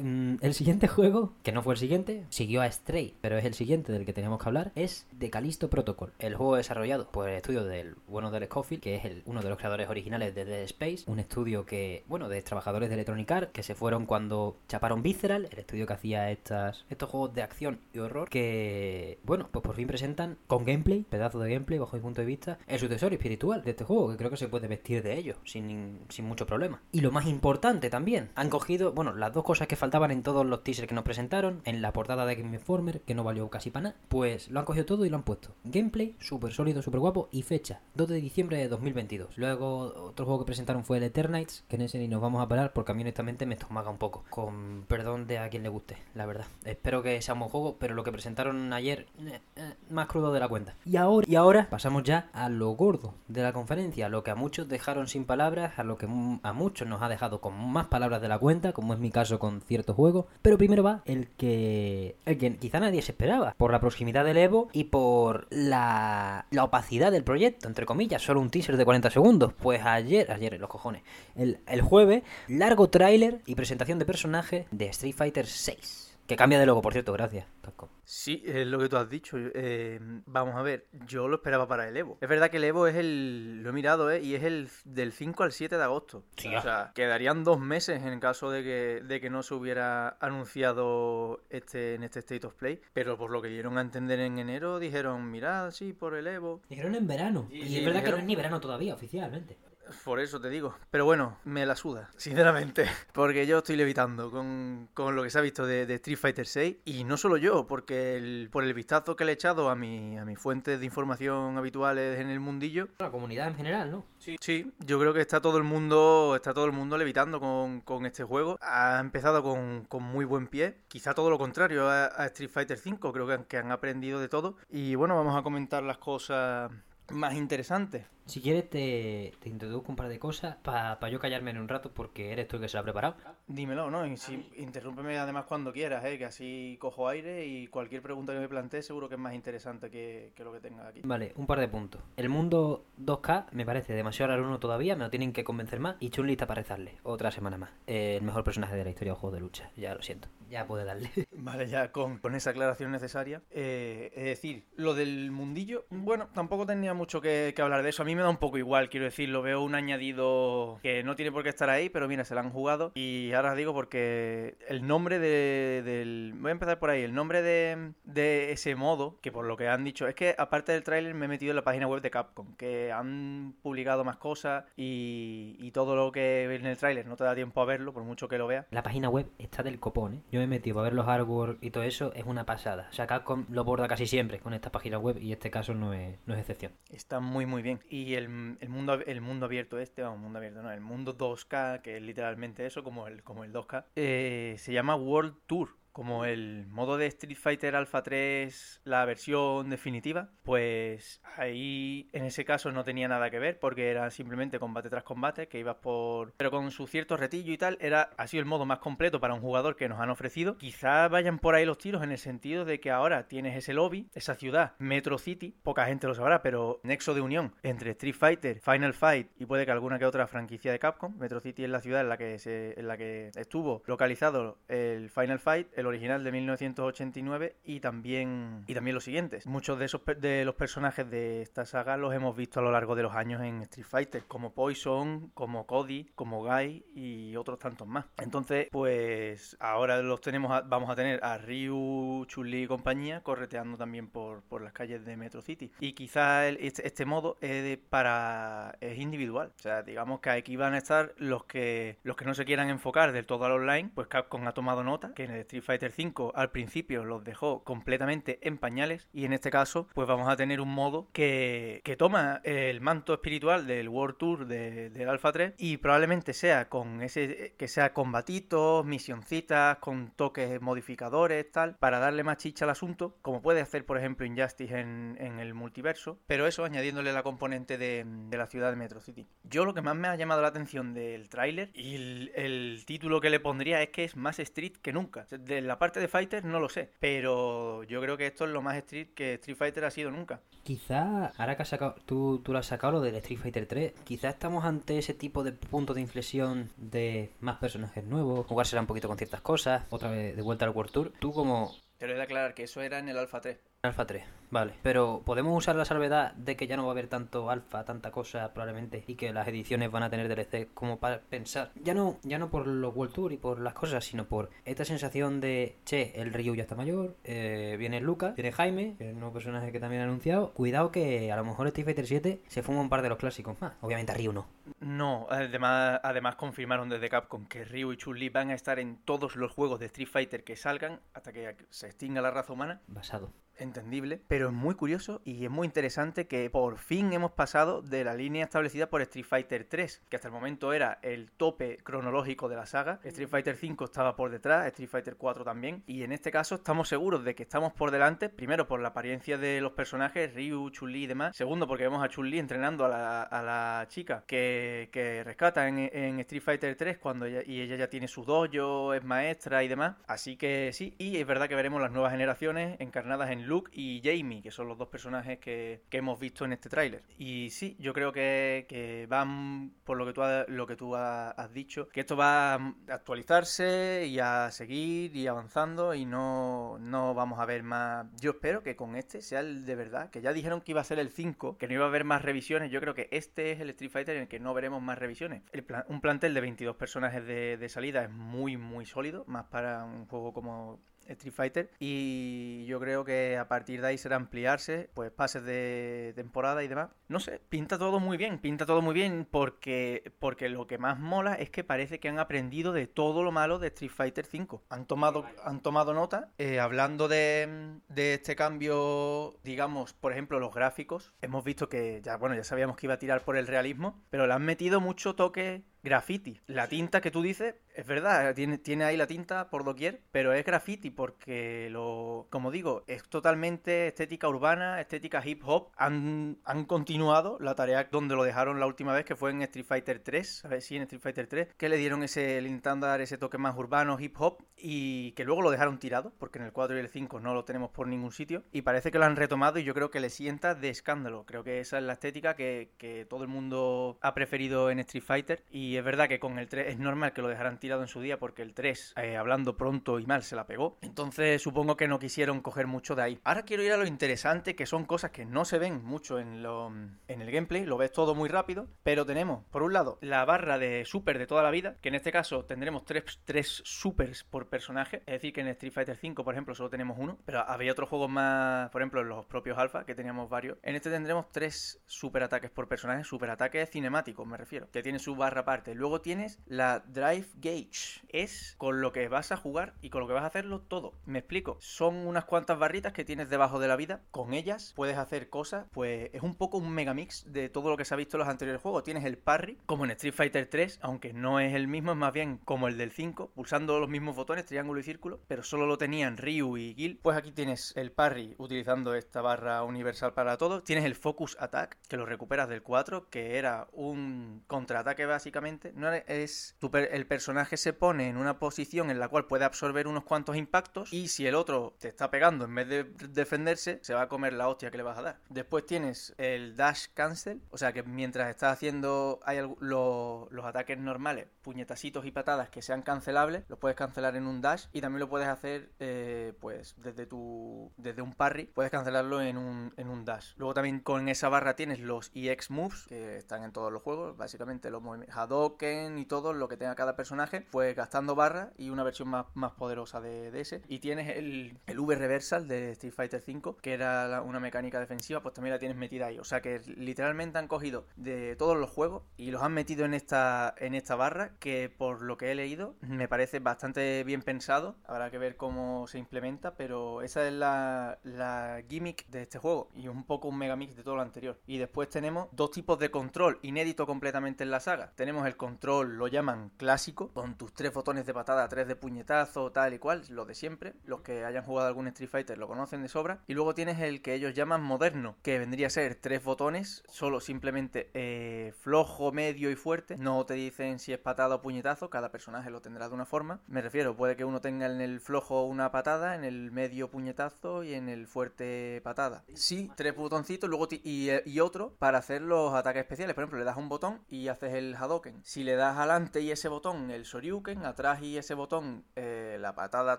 Mm, El siguiente juego, que no fue el siguiente, siguió a Stray, pero es el siguiente del que tenemos que hablar, es The Callisto Protocol. El juego desarrollado por el estudio del bueno del Scofield, que es uno de los creadores originales de Dead Space, un estudio que, bueno, de trabajadores de Electronic Arts, que se fueron cuando chaparon Visceral, el estudio que hacía estas, estos juegos de acción y horror, que, bueno, pues por fin presentan con gameplay, pedazo de gameplay bajo mi punto de vista, el sucesor espiritual de este juego, que creo que se puede vestir de ello sin, sin mucho problema. Y lo más importante también, han cogido, bueno, las dos cosas que faltaban en todos los teasers que nos presentaron, en la portada de Game Informer, que no valió casi para nada, pues lo han cogido todo y lo han puesto. Gameplay, súper sólido, súper guapo, y fecha, 2 de diciembre de 2022. Luego, otro juego que presentaron fue el Eternites, que en ese ni nos vamos a parar porque a mí honestamente me estomaga un poco. Con perdón de a quien le guste, la verdad. Espero que sea un buen juego, pero lo que presentaron ayer, eh, eh, más crudo de la cuenta. Y ahora, y ahora pasamos ya a lo gordo de la conferencia, lo que a muchos dejaron sin palabras, a lo que a muchos nos ha dejado con más palabras de la cuenta, como es mi caso con ciertos juegos. Pero primero va el que, el que quizá nadie se esperaba, por la proximidad del Evo y por la, la opacidad del proyecto, entre comillas, solo un teaser de 40 segundos. Pues ayer, ayer, los cojones, el, el jueves, largo tráiler y presentación de personaje de Street Fighter 6. Que cambia de logo, por cierto, gracias, Capcom. Sí, es lo que tú has dicho. eh, vamos a ver, yo lo esperaba para el Evo. Es verdad que el Evo es el. Lo he mirado, ¿eh? Y es el del 5 al 7 de agosto. Sí, o sea, quedarían dos meses en caso de que, de que no se hubiera anunciado este en este State of Play. Pero por lo que dieron a entender en enero, dijeron: mirad, sí, por el Evo. Dijeron en verano. Y es verdad que no es ni verano todavía, oficialmente. Por eso te digo. Pero bueno, me la suda, *laughs* sinceramente. Porque yo estoy levitando con, con lo que se ha visto de, de Street Fighter 6. Y no solo yo, porque el- por el vistazo que le he echado a, mi, a mis fuentes de información habituales en el mundillo. La comunidad en general, ¿no? Sí, yo creo que está todo el mundo, está todo el mundo levitando con, con este juego. Ha empezado con, con muy buen pie. Quizá todo lo contrario a, a Street Fighter 5. Creo que han, que han aprendido de todo. Y bueno, vamos a comentar las cosas más interesantes. Si quieres te, te introduzco un par de cosas para yo callarme en un rato porque eres tú el que se lo ha preparado. Dímelo, ¿no? Y si, interrúmpeme además cuando quieras, ¿eh? Que así cojo aire y cualquier pregunta que me plantees seguro que es más interesante que, que lo que tenga aquí. Vale, un par de puntos. El mundo 2K me parece demasiado raro uno todavía, me lo tienen que convencer más. Y Chun-Li está para rezarle, otra semana más. Eh, el mejor personaje de la historia del juego de lucha, ya lo siento. Ya puede darle. *laughs* Vale, ya con, con esa aclaración necesaria. Eh, es decir, lo del mundillo, bueno, tampoco tenía mucho que, que hablar de eso. A mí me da un poco igual, quiero decir, lo veo un añadido que no tiene por qué estar ahí, pero mira, se lo han jugado. Y ahora os digo porque el nombre de- del... Voy a empezar por ahí. El nombre de, de ese modo, que por lo que han dicho, es que aparte del tráiler me he metido en la página web de Capcom, que han publicado más cosas y, y todo lo que ves en el tráiler no te da tiempo a verlo, por mucho que lo veas. La página web está del copón, ¿eh? Yo me he metido para ver los artworks y todo eso, es una pasada. O sea, Capcom lo borda casi siempre con esta página web y este caso no es, no es excepción. Está muy muy bien. Y el, el mundo el mundo abierto este, vamos, mundo abierto, no, el mundo 2K, que es literalmente eso, como el, como el 2K, eh, se llama World Tour. Como el modo de Street Fighter Alpha 3, la versión definitiva, pues ahí en ese caso no tenía nada que ver porque era simplemente combate tras combate, que ibas por... Pero con su cierto retillo y tal, era ha sido el modo más completo para un jugador que nos han ofrecido. Quizá vayan por ahí los tiros en el sentido de que ahora tienes ese lobby, esa ciudad, Metro City, poca gente lo sabrá, pero nexo de unión entre Street Fighter, Final Fight y puede que alguna que otra franquicia de Capcom. Metro City es la ciudad en la que se, en la que estuvo localizado el Final Fight, original de 1989 y también, y también los siguientes. Muchos de, esos, de los personajes de esta saga los hemos visto a lo largo de los años en Street Fighter, como Poison, como Cody, como Guy y otros tantos más. Entonces, pues ahora los tenemos, vamos a tener a Ryu, Chun-Li y compañía correteando también por, por las calles de Metro City. Y quizá este, este, modo es para es individual. O sea, digamos que aquí van a estar los que los que no se quieran enfocar del todo al online, pues Capcom ha tomado nota que en el Street Fighter V al principio los dejó completamente en pañales y en este caso pues vamos a tener un modo que, que toma el manto espiritual del World Tour de, del Alpha 3 y probablemente sea con ese que sea combatitos, misioncitas, con toques modificadores, tal, para darle más chicha al asunto, como puede hacer por ejemplo Injustice en, en el multiverso, pero eso añadiéndole la componente de, la ciudad de Metro City. Yo lo que más me ha llamado la atención del tráiler y el, título que le pondría es que es más Street que nunca. La parte de Fighter no lo sé, pero yo creo que esto es lo más Street que Street Fighter ha sido nunca. Quizá, ahora que has sacado, tú, tú lo has sacado lo del Street Fighter 3, quizá estamos ante ese tipo de punto de inflexión de más personajes nuevos, jugársela un poquito con ciertas cosas, otra vez de vuelta al World Tour. Tú como... Te lo he de aclarar que eso era en el Alpha 3. Alfa 3, vale. Pero podemos usar la salvedad de que ya no va a haber tanto alfa, tanta cosa probablemente, y que las ediciones van a tener DLC como para pensar. Ya no, ya no por los World Tour y por las cosas, sino por esta sensación de, che, el Ryu ya está mayor, eh, viene Lucas, viene Jaime, el nuevo personaje que también ha anunciado. Cuidado que a lo mejor Street Fighter 7 se fuma un par de los clásicos más. Obviamente a Ryu no. No, además, además confirmaron desde Capcom que Ryu y Chun-Li van a estar en todos los juegos de Street Fighter que salgan hasta que se extinga la raza humana. Basado entendible, pero es muy curioso y es muy interesante que por fin hemos pasado de la línea establecida por Street Fighter 3, que hasta el momento era el tope cronológico de la saga. Street Fighter 5 estaba por detrás, Street Fighter 4 también, y en este caso estamos seguros de que estamos por delante, primero por la apariencia de los personajes, Ryu, Chun-Li y demás, segundo porque vemos a Chun-Li entrenando a la, a la, chica que, que rescata en, en, Street Fighter 3 cuando ella, y ella ya tiene su dojo, es maestra y demás, así que sí, y es verdad que veremos las nuevas generaciones encarnadas en Luke y Jamie, que son los dos personajes que, que hemos visto en este tráiler. Y sí, yo creo que, que, van, por lo que tú, has dicho, que esto va a actualizarse y a seguir y avanzando y no, no vamos a ver más... Yo espero que con este sea el de verdad, que ya dijeron que iba a ser el 5, que no iba a haber más revisiones. Yo creo que este es el Street Fighter en el que no veremos más revisiones. El un plantel de 22 personajes de salida es muy, muy sólido, más para un juego como Street Fighter y yo creo que a partir de ahí será ampliarse, pues pases de temporada y demás. No sé, pinta todo muy bien, pinta todo muy bien porque, porque lo que más mola es que parece que han aprendido de todo lo malo de Street Fighter 5. Han tomado, han tomado nota, eh, hablando de, de este cambio, digamos, por ejemplo, los gráficos. Hemos visto que ya, bueno, ya sabíamos que iba a tirar por el realismo, pero le han metido mucho toque graffiti. La tinta que tú dices, es verdad, tiene, tiene ahí la tinta por doquier, pero es graffiti porque lo, como digo, es totalmente estética urbana, estética hip hop. Han, han continuado la tarea donde lo dejaron la última vez, que fue en Street Fighter 3, a ver si en Street Fighter 3, que le dieron ese, intentando dar ese toque más urbano, hip hop, y que luego lo dejaron tirado, porque en el 4 y el 5 no lo tenemos por ningún sitio, y parece que lo han retomado y yo creo que le sienta de escándalo. Creo que esa es la estética que, que todo el mundo ha preferido en Street Fighter, y es verdad que con el 3 es normal que lo dejaran tirado en su día, porque el 3, eh, hablando pronto y mal, se la pegó. Entonces supongo que no quisieron coger mucho de ahí. Ahora quiero ir a lo interesante, que son cosas que no se ven mucho en, lo, en el gameplay, lo ves todo muy rápido, pero tenemos, por un lado, la barra de super de toda la vida, que en este caso tendremos tres, tres supers por personaje, es decir, que en Street Fighter 5, por ejemplo, solo tenemos uno, pero había otros juegos más, por ejemplo, en los propios alfa, que teníamos varios. En este tendremos tres super ataques por personaje, super ataques cinemáticos, me refiero, que tiene su barra Luego tienes la Drive Gauge, es con lo que vas a jugar y con lo que vas a hacerlo todo. Me explico, son unas cuantas barritas que tienes debajo de la vida, con ellas puedes hacer cosas, pues es un poco un megamix de todo lo que se ha visto en los anteriores juegos. Tienes el parry, como en Street Fighter 3, aunque no es el mismo, es más bien como el del 5, pulsando los mismos botones, triángulo y círculo, pero solo lo tenían Ryu y Gil. Pues aquí tienes el parry utilizando esta barra universal para todos. Tienes el focus attack, que lo recuperas del 4, que era un contraataque básicamente no es el personaje se pone en una posición en la cual puede absorber unos cuantos impactos y si el otro te está pegando en vez de defenderse, se va a comer la hostia que le vas a dar. Después tienes el dash cancel, o sea que mientras estás haciendo hay los, los ataques normales, puñetacitos y patadas que sean cancelables, los puedes cancelar en un dash y también lo puedes hacer eh, pues desde tu desde un parry, puedes cancelarlo en un, en un dash. Luego también con esa barra tienes los EX moves que están en todos los juegos, básicamente los movimientos Hadoken y todo lo que tenga cada personaje, pues gastando barras y una versión más, más poderosa de, de, ese. Y tienes el, el V reversal de Street Fighter V, que era una mecánica defensiva, pues también la tienes metida ahí. O sea que literalmente han cogido de todos los juegos y los han metido en esta, en esta barra, que por lo que he leído me parece bastante bien pensado. Habrá que ver cómo se implementa, pero esa es la, la gimmick de este juego y un poco un megamix de todo lo anterior. Y después tenemos dos tipos de control inédito completamente en la saga. Tenemos el control, lo llaman clásico, con tus tres botones de patada, tres de puñetazo, tal y cual, lo de siempre. Los que hayan jugado algún Street Fighter lo conocen de sobra. Y luego tienes el que ellos llaman moderno, que vendría a ser tres botones, solo simplemente eh, flojo, medio y fuerte. No te dicen si es patada o puñetazo, cada personaje lo tendrá de una forma. Me refiero, puede que uno tenga en el flojo una patada, en el medio puñetazo y en el fuerte patada. Sí, tres botoncitos luego y, y otro para hacer los ataques especiales. Por ejemplo, le das un botón y haces el Hadoken. Si le das adelante y ese botón el Shoryuken, atrás y ese botón eh, la patada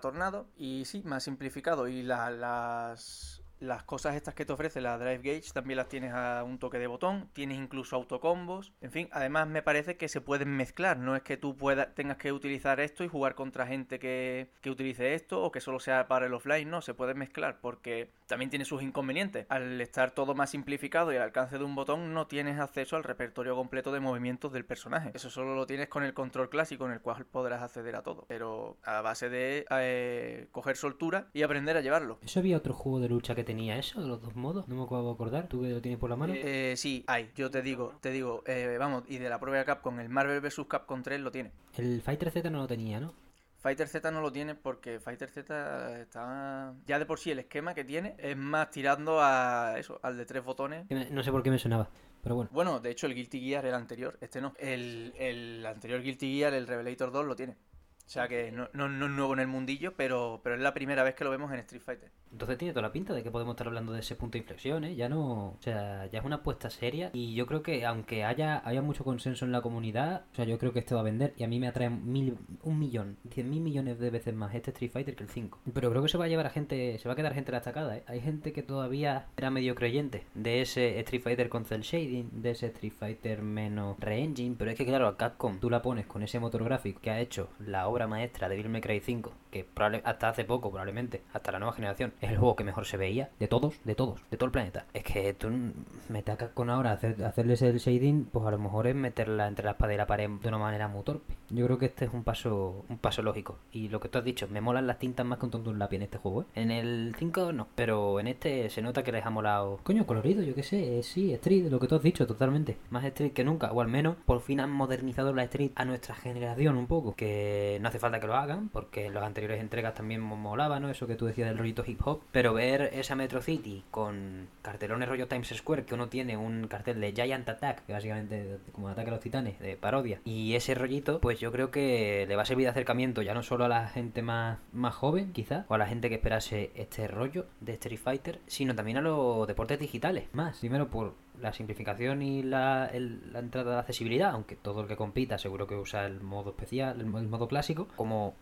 tornado. Y sí, más simplificado. Y las las cosas estas que te ofrece la Drive Gauge también las tienes a un toque de botón, tienes incluso autocombos, en fin, además me parece que se pueden mezclar, no es que tú puedas, tengas que utilizar esto y jugar contra gente que, que utilice esto o que solo sea para el offline, no, se puede mezclar porque también tiene sus inconvenientes. Al estar todo más simplificado y al alcance de un botón no tienes acceso al repertorio completo de movimientos del personaje, eso solo lo tienes con el control clásico en el cual podrás acceder a todo, pero a base de eh, coger soltura y aprender a llevarlo. Eso había otro juego de lucha que tenía eso, de los dos modos? No me acuerdo acordar. ¿Tú que lo tienes por la mano? Eh, sí, hay. Yo te digo, te digo, eh, vamos, y de la prueba de Capcom, el Marvel vs. Capcom 3 lo tiene. El Fighter Z no lo tenía, ¿no? Fighter Z no lo tiene porque Fighter Z está. Ya de por sí el esquema que tiene es más tirando a eso, al de tres botones. No sé por qué me sonaba. Pero bueno. Bueno, de hecho el Guilty Gear, el anterior, este no. El, el anterior Guilty Gear, el Revelator 2, lo tiene. O sea que no, no, no, es nuevo en el mundillo, pero, pero es la primera vez que lo vemos en Street Fighter. Entonces tiene toda la pinta de que podemos estar hablando de ese punto de inflexión, ¿eh? Ya no... O sea, ya es una apuesta seria y yo creo que aunque haya, haya mucho consenso en la comunidad, o sea, yo creo que esto va a vender y a mí me atrae mil, un millón, cien mil millones de veces más este Street Fighter que el 5. Pero creo que se va a llevar a gente, se va a quedar gente la estacada, ¿eh? Hay gente que todavía era medio creyente de ese Street Fighter con cel shading, de ese Street Fighter menos re-engine, pero es que claro, a Capcom tú la pones con ese motor gráfico que ha hecho la obra maestra de Bill May Cry 5, que hasta hace poco probablemente, hasta la nueva generación, es el juego que mejor se veía de todos, de todos, de todo el planeta. Es que tú me tacas con ahora hacer, hacerles el shading, pues a lo mejor es meterla entre la espada pared de una manera muy torpe. Yo creo que este es un paso un paso lógico. Y lo que tú has dicho, me molan las tintas más que un tonto un lápiz en este juego. ¿eh? En el 5 no, pero en este se nota que les ha molado. Coño, colorido, yo qué sé, sí, Street, lo que tú has dicho, totalmente. Más Street que nunca, o al menos por fin han modernizado la Street a nuestra generación un poco. Que no hace falta que lo hagan, porque en las anteriores entregas también molaba, ¿no? Eso que tú decías del rollito hip hop. Pero ver esa Metro City con cartelones rollo Times Square, que uno tiene un cartel de Giant Attack, básicamente como ataque a los titanes, de parodia, y ese rollito, pues yo creo que le va a servir de acercamiento ya no solo a la gente más, más joven, quizás, o a la gente que esperase este rollo de Street Fighter, sino también a los deportes digitales. Más, primero por la simplificación y la, la entrada de accesibilidad, aunque todo el que compita seguro que usa el modo especial, el modo clásico, como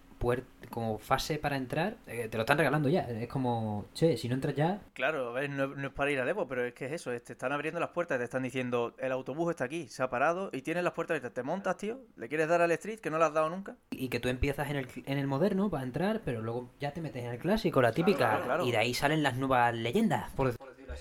como fase para entrar, eh, te lo están regalando ya. Es como, che, si no entras ya. Claro, ver, no, es para ir a Evo, pero es que es eso, te están abriendo las puertas, te están diciendo, el autobús está aquí, se ha parado y tienes las puertas abiertas. Te montas, tío, le quieres dar al street que no le has dado nunca. Y que tú empiezas en el, en el moderno para entrar, pero luego ya te metes en el clásico, la típica. Y de ahí salen las nuevas leyendas, por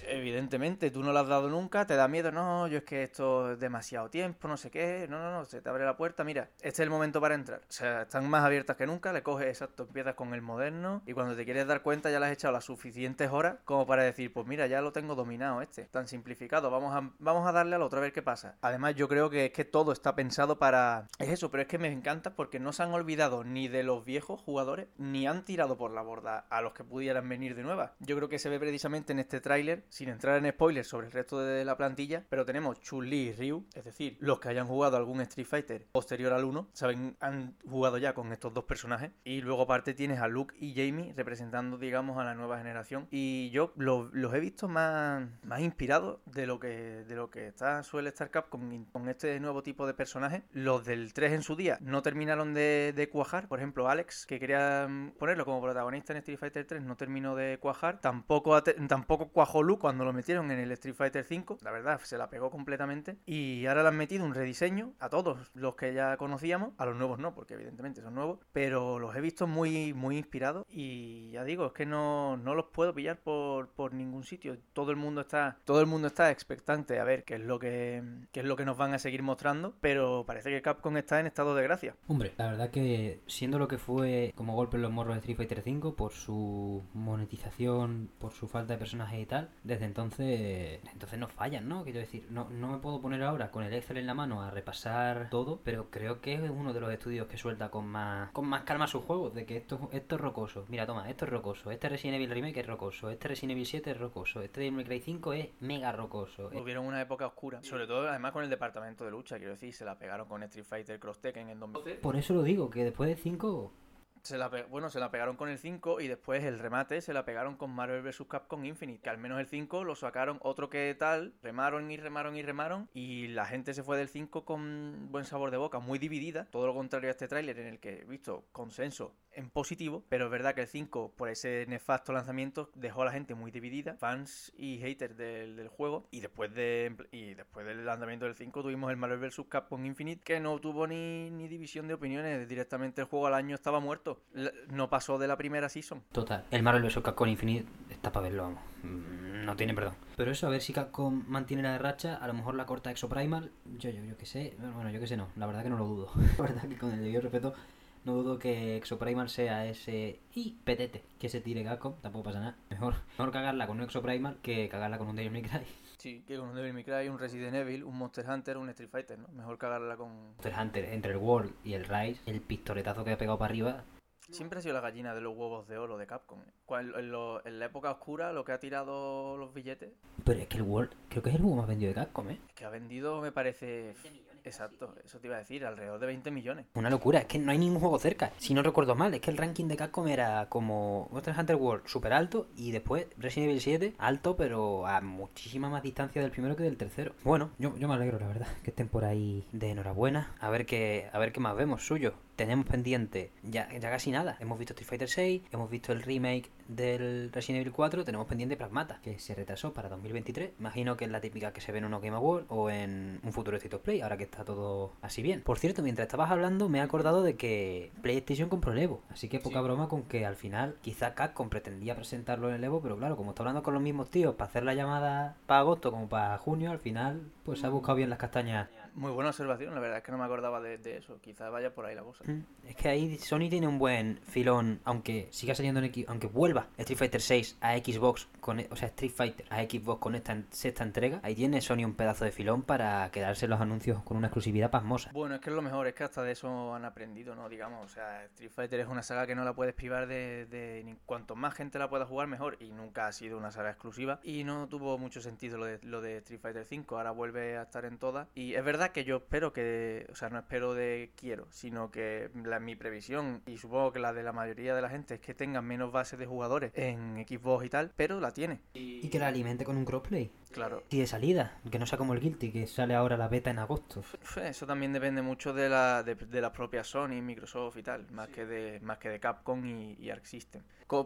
Evidentemente, tú no lo has dado nunca, te da miedo, no, yo es que esto es demasiado tiempo, no sé qué, no, no, no, se te abre la puerta, mira, este es el momento para entrar. O sea, están más abiertas que nunca, le coges, exacto, empiezas con el moderno y cuando te quieres dar cuenta ya le has echado las suficientes horas como para decir, pues mira, ya lo tengo dominado este, tan simplificado, vamos a, vamos a darle al otro a ver qué pasa. Además, yo creo que es que todo está pensado para... Es eso, pero es que me encanta porque no se han olvidado ni de los viejos jugadores, ni han tirado por la borda a los que pudieran venir de nueva. Yo creo que se ve precisamente en este tráiler sin entrar en spoilers sobre el resto de la plantilla, pero tenemos Chun-Li y Ryu, es decir, los que hayan jugado algún Street Fighter posterior al 1, saben, han jugado ya con estos dos personajes. Y luego aparte tienes a Luke y Jamie representando, digamos, a la nueva generación. Y yo los, he visto más, más inspirados de lo que de lo que está, suele estar con este nuevo tipo de personajes. Los del 3 en su día no terminaron de, cuajar. Por ejemplo, Alex, que quería ponerlo como protagonista en Street Fighter 3, no terminó de cuajar. Tampoco, tampoco cuajó Luke cuando lo metieron en el Street Fighter 5. La verdad, se la pegó completamente. Y ahora le han metido un rediseño a todos los que ya conocíamos. A los nuevos no, porque evidentemente son nuevos. Pero los he visto muy, muy inspirados. Y ya digo, es que no, no los puedo pillar por, por ningún sitio. Todo el mundo está, todo el mundo está expectante a ver qué es lo que, qué es lo que nos van a seguir mostrando. Pero parece que Capcom está en estado de gracia. Hombre, la verdad que siendo lo que fue como golpe en los morros de Street Fighter 5 por su monetización, por su falta de personajes y tal, desde entonces entonces no fallan, ¿no? Quiero decir, no, no me puedo poner ahora con el Excel en la mano a repasar todo, pero creo que es uno de los estudios que suelta con más con más calma sus juegos, de que esto, esto es rocoso. Mira, toma, esto es rocoso. Este Resident Evil Remake es rocoso. Este Resident Evil 7 es rocoso. Este Devil May Cry 5 es mega rocoso. Hubieron una época oscura, sobre todo además con el departamento de lucha, quiero decir, se la pegaron con Street Fighter Cross Tekken en 2012. Por eso lo digo, que después de 5 se la bueno, se la pegaron con el 5 y después el remate se la pegaron con Marvel vs. Capcom Infinite, que al menos el 5 lo sacaron otro que tal, remaron y remaron y remaron y la gente se fue del 5 con buen sabor de boca, muy dividida, todo lo contrario a este tráiler en el que he visto consenso en positivo, pero es verdad que el 5 por ese nefasto lanzamiento dejó a la gente muy dividida, fans y haters del, del juego y después de y después del lanzamiento del 5 tuvimos el Marvel vs. Capcom Infinite que no tuvo ni, ni división de opiniones, directamente el juego al año estaba muerto no pasó de la primera season. Total. El Marvel vs. Capcom Infinite está para verlo, vamos. Mm, no tiene perdón. Pero eso, a ver si Capcom mantiene la racha, a lo mejor la corta Exoprimal. Yo, yo, yo que sé. Bueno, yo que sé, no. La verdad que no lo dudo. *laughs* la verdad que con el debido respeto, no dudo que Exoprimal sea ese y petete que se tire Capcom. Tampoco pasa nada. Mejor, mejor cagarla con un Exoprimal que cagarla con un Devil May Cry. Sí, que con un Devil May Cry, un Resident Evil, un Monster Hunter, un Street Fighter, ¿no? Mejor cagarla con... Monster Hunter, entre el World y el Rise, el pistoletazo que ha pegado para arriba, Siempre ha sido la gallina de los huevos de oro de Capcom. En, la época oscura, lo que ha tirado los billetes. Pero es que el World, creo que es el juego más vendido de Capcom, ¿eh? Es que ha vendido, me parece. Exacto, eso te iba a decir, alrededor de 20 millones. Una locura, es que no hay ningún juego cerca. Si no recuerdo mal, es que el ranking de Capcom era como Monster Hunter World súper alto y después Resident Evil 7 alto, pero a muchísima más distancia del primero que del tercero. Bueno, yo, me alegro, la verdad, que estén por ahí de enhorabuena. A ver qué, a ver qué más vemos suyo tenemos pendiente ya, ya casi nada. Hemos visto Street Fighter 6, hemos visto el remake del Resident Evil 4, tenemos pendiente Pragmata, que se retrasó para 2023. Imagino que es la típica que se ve en unos Game Awards o en un futuro State of Play, ahora que está todo así bien. Por cierto, mientras estabas hablando, me he acordado de que PlayStation compró el Evo, así que poca broma con que al final quizá Capcom pretendía presentarlo en el Evo, pero claro, como está hablando con los mismos tíos para hacer la llamada para agosto como para junio, al final pues se ha buscado bien las castañas muy buena observación, la verdad es que no me acordaba de, eso. Quizás vaya por ahí la cosa. Mm, es que ahí Sony tiene un buen filón, aunque siga saliendo en X, aunque vuelva Street Fighter 6 a Xbox, con, e, o sea, Street Fighter a Xbox con esta sexta entrega, ahí tiene Sony un pedazo de filón para quedarse los anuncios con una exclusividad pasmosa. Bueno, es que es lo mejor, es que hasta de eso han aprendido, ¿no? Digamos, o sea, Street Fighter es una saga que no la puedes privar de, de cuanto más gente la pueda jugar, mejor. Y nunca ha sido una saga exclusiva. Y no tuvo mucho sentido lo de, lo de Street Fighter 5. Ahora vuelve a estar en todas. Y es verdad que yo espero que o sea, no espero de quiero, sino que la, mi previsión y supongo que la de la mayoría de la gente es que tengan menos bases de jugadores en Xbox y tal, pero la tiene. Y, que la alimente con un crossplay. Claro. Y de salida, que no sea como el Guilty, que sale ahora la beta en agosto. Eso también depende mucho de la, de, de la propia Sony, Microsoft y tal, más, que, de, más que de Capcom y, Arc System.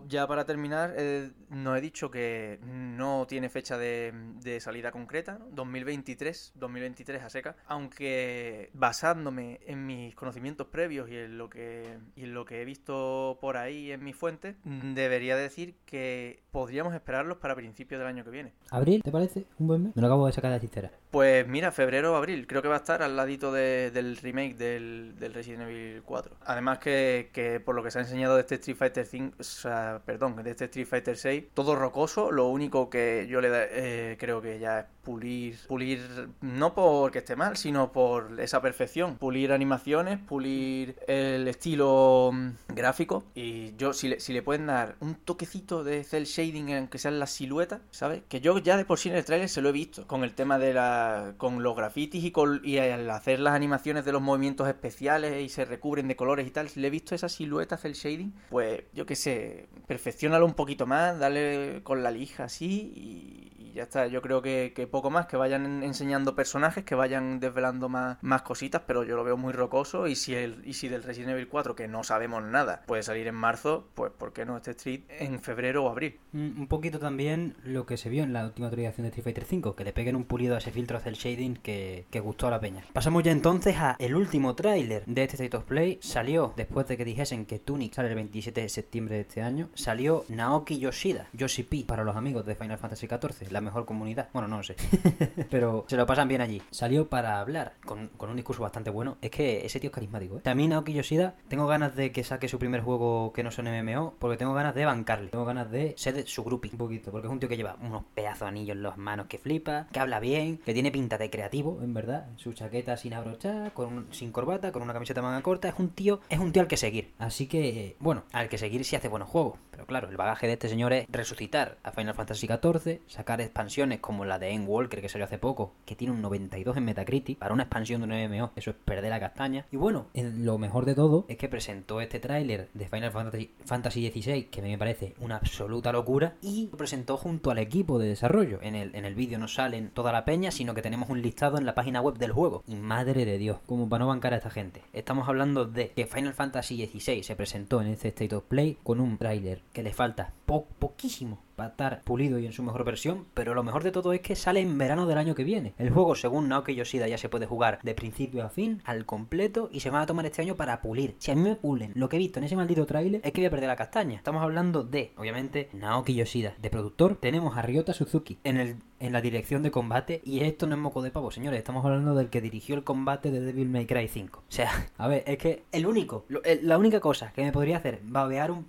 Ya para terminar, eh, no he dicho que no tiene fecha de, de salida concreta, 2023, 2023 a seca, aunque basándome en mis conocimientos previos y en lo que, y en lo que he visto por ahí en mis fuentes, debería decir que podríamos esperarlos para principios del año que viene. ¿Abril, te parece? ¿Un buen mes? Me lo acabo de sacar de la cistera. Pues mira, febrero o abril, creo que va a estar al ladito del remake del, Resident Evil 4. Además que, por lo que se ha enseñado de este Street Fighter 5, o sea, perdón, de este Street Fighter 6, todo rocoso, lo único que yo le eh, creo que ya pulir, pulir, no porque esté mal, sino por esa perfección, pulir animaciones, pulir el estilo mm, gráfico y yo si le, si le pueden dar un toquecito de cel shading aunque sean las siluetas, ¿sabes? Que yo ya de por sí en el trailer se lo he visto con el tema de la con los grafitis y con y al hacer las animaciones de los movimientos especiales y se recubren de colores y tal, le he visto esa silueta cel shading, pues yo qué sé, perfeccionalo un poquito más, dale con la lija así y, ya está. Yo creo que, poco más, que vayan enseñando personajes, que vayan desvelando más, más cositas, pero yo lo veo muy rocoso. Y si, el, y si del Resident Evil 4, que no sabemos nada, puede salir en marzo, pues ¿por qué no este Street en febrero o abril? Mm, un poquito también lo que se vio en la última actualización de Street Fighter 5, que le peguen un pulido a ese filtro cel shading que, que gustó a la peña. Pasamos ya entonces a el último tráiler de este State of Play. Salió después de que dijesen que Tunic sale el 27 de septiembre de este año. Salió Naoki Yoshida, Yoshi P para los amigos de Final Fantasy XIV, la mejor comunidad. Bueno, no lo sé. *laughs* Pero se lo pasan bien allí. Salió para hablar con, un discurso bastante bueno. Es que ese tío es carismático, ¿eh? También Naoki Yoshida, tengo ganas de que saque su primer juego que no son MMO, porque tengo ganas de bancarle. Tengo ganas de ser su groupie un poquito, porque es un tío que lleva unos pedazos de anillos en las manos que flipa, que habla bien, que tiene pinta de creativo, en verdad. Su chaqueta sin abrochar, con sin corbata, con una camiseta manga corta. Es un tío, es un tío al que seguir. Así que, bueno, al que seguir si hace buenos juegos. Pero claro, el bagaje de este señor es resucitar a Final Fantasy XIV, sacar expansiones como la de Endwalker que salió hace poco, que tiene un 92 en Metacritic, para una expansión de un MMO, eso es perder la castaña. Y bueno, lo mejor de todo es que presentó este tráiler de Final Fantasy, XVI, que me parece una absoluta locura, y lo presentó junto al equipo de desarrollo. En el, en el vídeo no salen toda la peña, sino que tenemos un listado en la página web del juego. Y madre de Dios, como para no bancar a esta gente. Estamos hablando de que Final Fantasy XVI se presentó en este State of Play con un tráiler que le falta poquísimo para estar pulido y en su mejor versión, pero lo mejor de todo es que sale en verano del año que viene. El juego, según Naoki Yoshida, ya se puede jugar de principio a fin, al completo, y se van a tomar este año para pulir. Si a mí me pulen lo que he visto en ese maldito trailer, es que voy a perder la castaña. Estamos hablando de, obviamente, Naoki Yoshida. De productor, tenemos a Ryota Suzuki en, el, en la dirección de combate, y esto no es moco de pavo, señores. Estamos hablando del que dirigió el combate de Devil May Cry 5. O sea, *laughs* a ver, es que el único, la única cosa que me podría hacer babear, un,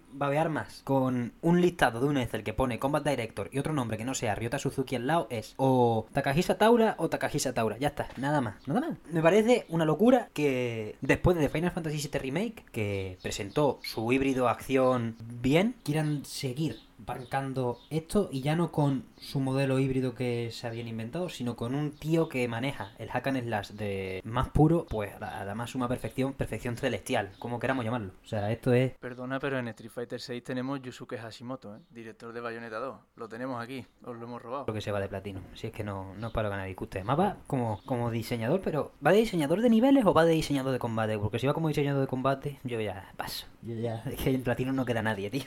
más con un listado de un Excel que pone Combat Director y otro nombre que no sea Ryota Suzuki al lado es o Takahisa Taura o Takahisa Taura. Ya está, nada más, nada más. Me parece una locura que después de Final Fantasy VII Remake, que presentó su híbrido acción bien, quieran seguir bancando esto y ya no con su modelo híbrido que se habían inventado, sino con un tío que maneja el hack and slash de más puro, pues además suma perfección, perfección celestial, como queramos llamarlo. O sea, esto es... Perdona, pero en Street Fighter 6 tenemos Yusuke Hashimoto, ¿eh? director de Bayonetta 2. Lo tenemos aquí, os lo hemos robado. Lo que se va de platino, si es que no, no es para ganar discute. Más va como, como diseñador, pero ¿va de diseñador de niveles o va de diseñador de combate? Porque si va como diseñador de combate, yo ya paso. Yo ya... Es que en platino no queda nadie, tío.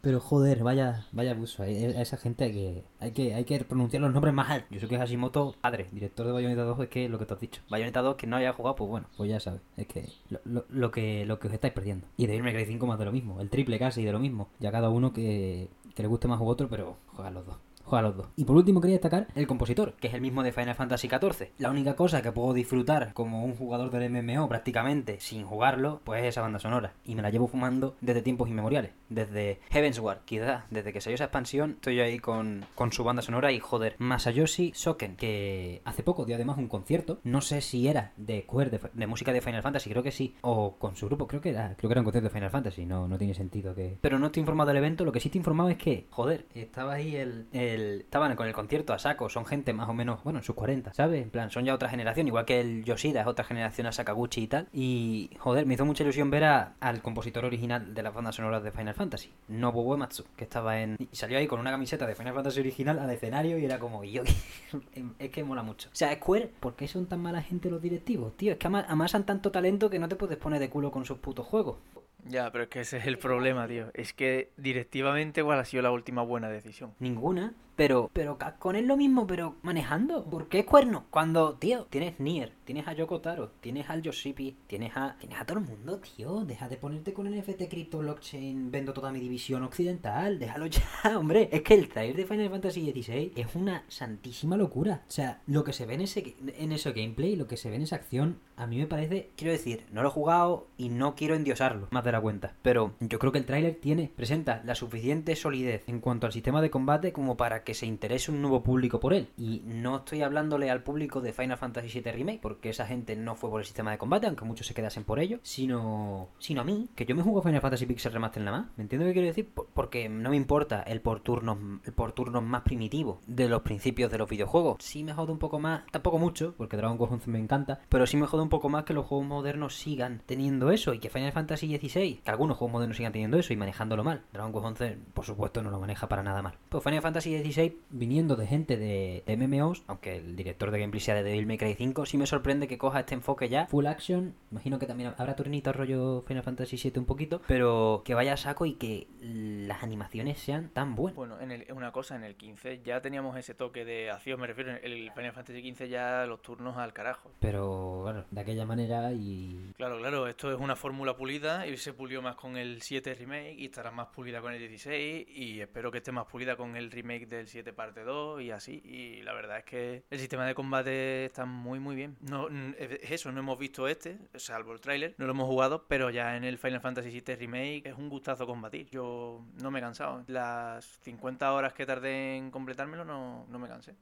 Pero joder, vaya, vaya abuso. A esa gente hay que, hay que, hay que pronunciar los nombres más altos. Yo sé que Hashimoto, padre, director de Bayonetta 2, es que lo que te has dicho. Bayonetta 2, que no haya jugado, pues bueno, pues ya sabes. Es que lo, lo, que lo que os estáis perdiendo. Y de irme Cry 5 más de lo mismo. El triple casi de lo mismo. Ya cada uno que, que le guste más u otro, pero juegan los dos juega los dos. Y por último quería destacar el compositor, que es el mismo de Final Fantasy XIV. La única cosa que puedo disfrutar como un jugador del MMO prácticamente sin jugarlo, pues es esa banda sonora. Y me la llevo fumando desde tiempos inmemoriales. Desde Heavensward, quizás, desde que salió esa expansión, estoy ahí con, con su banda sonora y joder, Masayoshi Soken, que hace poco dio además un concierto, no sé si era de Square, de, música de Final Fantasy, creo que sí, o con su grupo, creo que era, creo que era un concierto de Final Fantasy, no, no tiene sentido que... Pero no estoy informado del evento, lo que sí estoy informado es que, joder, estaba ahí el estaban con el concierto a saco, son gente más o menos, bueno, en sus 40, ¿sabes? En plan, son ya otra generación, igual que el Yoshida es otra generación a Sakaguchi y tal. Y, joder, me hizo mucha ilusión ver al compositor original de las bandas sonoras de Final Fantasy, Nobuo Uematsu, que estaba en... Y salió ahí con una camiseta de Final Fantasy original al escenario y era como, yo, *laughs* es que mola mucho. O sea, Square, ¿por qué son tan mala gente los directivos, tío? Es que amasan tanto talento que no te puedes poner de culo con sus putos juegos. Ya, pero es que ese es el problema, tío. Es que directivamente igual ha sido la última buena decisión. Ninguna. Pero, pero con él lo mismo, pero manejando. ¿Por qué cuerno? Cuando, tío, tienes Nier, tienes a Yoko Taro, tienes al Yoshipi, tienes a, tienes a todo el mundo, tío. Deja de ponerte con NFT Crypto Blockchain, vendo toda mi división occidental. Déjalo ya, *laughs* hombre. Es que el trailer de Final Fantasy XVI es una santísima locura. O sea, lo que se ve en ese, en ese gameplay, lo que se ve en esa acción, a mí me parece, quiero decir, no lo he jugado y no quiero endiosarlo, más de la cuenta. Pero yo creo que el tráiler tiene, presenta la suficiente solidez en cuanto al sistema de combate como para que se interese un nuevo público por él. Y no estoy hablándole al público de Final Fantasy VII Remake, porque esa gente no fue por el sistema de combate, aunque muchos se quedasen por ello, sino, sino a mí, que yo me juego Final Fantasy Pixel Remaster nada más. ¿Me entiendo qué quiero decir? Porque no me importa el por turnos, el por turnos más primitivo de los principios de los videojuegos. Sí me jode un poco más, tampoco mucho, porque Dragon Quest 11 me encanta, pero sí me jode un poco más que los juegos modernos sigan teniendo eso y que Final Fantasy XVI, que algunos juegos modernos sigan teniendo eso y manejándolo mal. Dragon Quest 11, por supuesto, no lo maneja para nada mal. Pues Final Fantasy XVI, viniendo de gente de, MMOs, aunque el director de gameplay sea de Devil May Cry 5, sí me sorprende que coja este enfoque ya full action. Imagino que también habrá turnitos rollo Final Fantasy VII un poquito, pero que vaya a saco y que las animaciones sean tan buenas. Bueno, en el, una cosa, en el 15 ya teníamos ese toque de acción, me refiero, en el Final Fantasy XV ya los turnos al carajo. Pero bueno, de aquella manera y... Claro, claro, esto es una fórmula pulida y se pulió más con el 7 remake y estará más pulida con el 16 y espero que esté más pulida con el remake del 7 parte 2 y así. Y la verdad es que el sistema de combate está muy muy bien. No, es eso, no hemos visto este, salvo el tráiler, no lo hemos jugado, pero ya en el Final Fantasy VII remake es un gustazo combatir. Yo no me he cansado. Las 50 horas que tardé en completármelo no, no me cansé.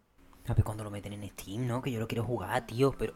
A ver cuando lo meten en Steam, ¿no? Que yo lo quiero jugar, tío, pero...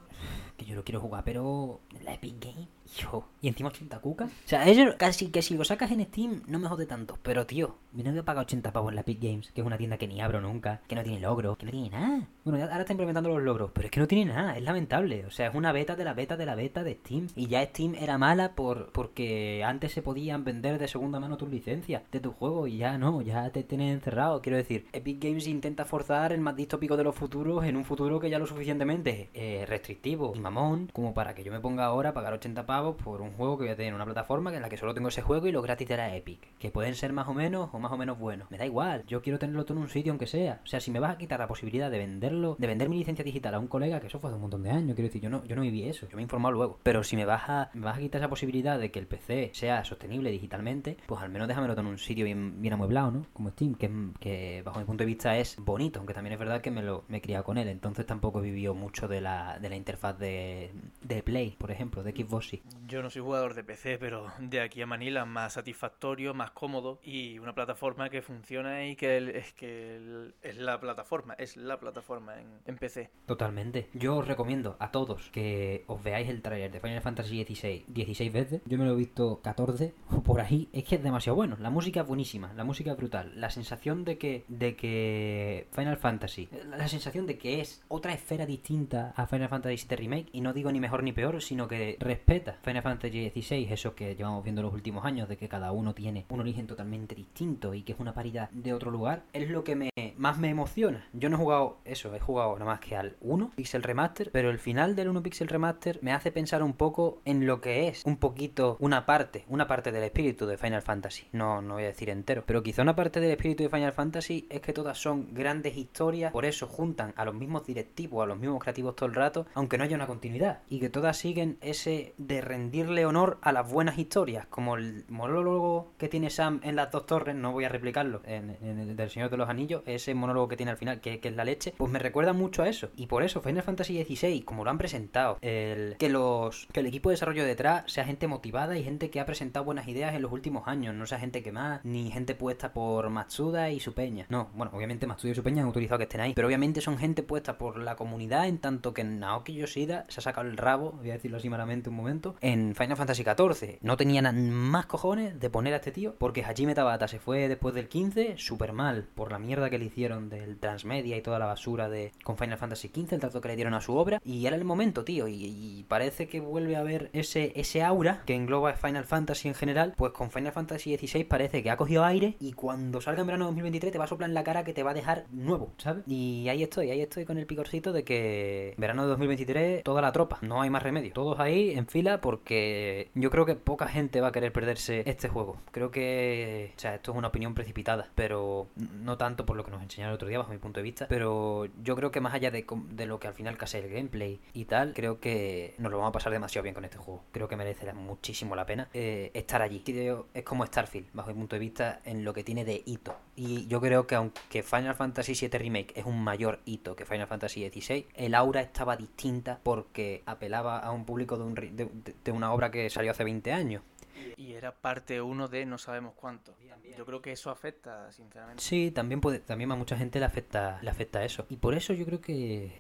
Que yo lo quiero jugar, pero... La Epic Game. Yo. Y encima 80 cucas. O sea, ellos casi que si lo sacas en Steam no me jode tanto. Pero, tío, mi novio paga 80 pavos en la Epic Games, que es una tienda que ni abro nunca, que no tiene logros, que no tiene nada. Bueno, ahora está implementando los logros, pero es que no tiene nada, es lamentable. O sea, es una beta de la beta de la beta de Steam. Y ya Steam era mala por porque antes se podían vender de segunda mano tus licencias de tu juego y ya no, ya te tienen encerrado. Quiero decir, Epic Games intenta forzar el más distópico de los futuros en un futuro que ya lo suficientemente eh, restrictivo y mamón como para que yo me ponga ahora a pagar 80 pavos por un juego que voy a tener una plataforma en la que solo tengo ese juego y lo gratis de Epic. Que pueden ser más o menos o más o menos buenos. Me da igual, yo quiero tenerlo todo en un sitio aunque sea. O sea, si me vas a quitar la posibilidad de venderlo, de vender mi licencia digital a un colega, que eso fue hace un montón de años, quiero decir, yo no, yo no viví eso, yo me he informado luego. Pero si me vas a, me vas a quitar esa posibilidad de que el PC sea sostenible digitalmente, pues al menos déjamelo todo en un sitio bien, bien amueblado, ¿no? Como Steam, que, que bajo mi punto de vista es bonito, aunque también es verdad que me lo me he criado con él, entonces tampoco he vivido mucho de la, de la interfaz de, de Play, por ejemplo, de Xbox sí. Yo no soy jugador de PC, pero de aquí a Manila más satisfactorio, más cómodo y una plataforma que funciona y que es que es la plataforma, es la plataforma en, PC. Totalmente. Yo os recomiendo a todos que os veáis el trailer de Final Fantasy XVI 16 veces. Yo me lo he visto 14 o *laughs* por ahí. Es que es demasiado bueno. La música es buenísima, la música es brutal. La sensación de que de que Final Fantasy, la sensación de que es otra esfera distinta a Final Fantasy VII Remake y no digo ni mejor ni peor, sino que respeta Final Fantasy XVI, eso que llevamos viendo los últimos años de que cada uno tiene un origen totalmente distinto y que es una paridad de otro lugar, es lo que me más me emociona. Yo no he jugado eso, he jugado nada más que al 1 Pixel Remaster, pero el final del 1 Pixel Remaster me hace pensar un poco en lo que es un poquito una parte, una parte del espíritu de Final Fantasy. No, no voy a decir entero, pero quizá una parte del espíritu de Final Fantasy es que todas son grandes historias, por eso juntan a los mismos directivos, a los mismos creativos todo el rato, aunque no haya una continuidad, y que todas siguen ese de rendirle honor a las buenas historias, como el monólogo que tiene Sam en las dos torres, no voy a replicarlo, en, el del Señor de los Anillos, ese monólogo que tiene al final, que, es la leche, pues me recuerda mucho a eso. Y por eso Final Fantasy XVI, como lo han presentado, el, que los que el equipo de desarrollo detrás sea gente motivada y gente que ha presentado buenas ideas en los últimos años, no sea gente que ni gente puesta por Matsuda y su peña. No, bueno, obviamente Matsuda y su peña han utilizado que estén ahí, pero obviamente son gente puesta por la comunidad en tanto que Naoki Yoshida se ha sacado el rabo, voy a decirlo así malamente un momento, en Final Fantasy XIV. No tenían más cojones de poner a este tío porque Hajime Tabata se fue después del 15 súper mal por la mierda que le hicieron del transmedia y toda la basura de con Final Fantasy XV, el trato que le dieron a su obra. Y era el momento, tío, y, parece que vuelve a haber ese, ese aura que engloba Final Fantasy en general, pues con Final Fantasy XVI parece que ha cogido aire y cuando salga en verano 2023 te va a soplar en la cara que te va a dejar nuevo, ¿sabes? Y ahí estoy, ahí estoy con el picorcito de que verano de 2023 toda la tropa, no hay más remedio. Todos ahí en fila porque yo creo que poca gente va a querer perderse este juego. Creo que, o sea, esto es una opinión precipitada, pero no tanto por lo que nos enseñaron el otro día bajo mi punto de vista, pero yo creo que más allá de, de lo que al final casi el gameplay y tal, creo que nos lo vamos a pasar demasiado bien con este juego. Creo que merece muchísimo la pena eh, estar allí. Es como Starfield, bajo mi punto de vista, en lo que tiene de hito. Y yo creo que aunque Final Fantasy VII Remake es un mayor hito que Final Fantasy XVI, el aura estaba distinta porque apelaba a un público de, un, de, una obra que salió hace 20 años. Y era parte uno de no sabemos cuánto. Yo creo que eso afecta, sinceramente. Sí, también puede, también a mucha gente le afecta, le afecta eso. Y por eso yo creo que.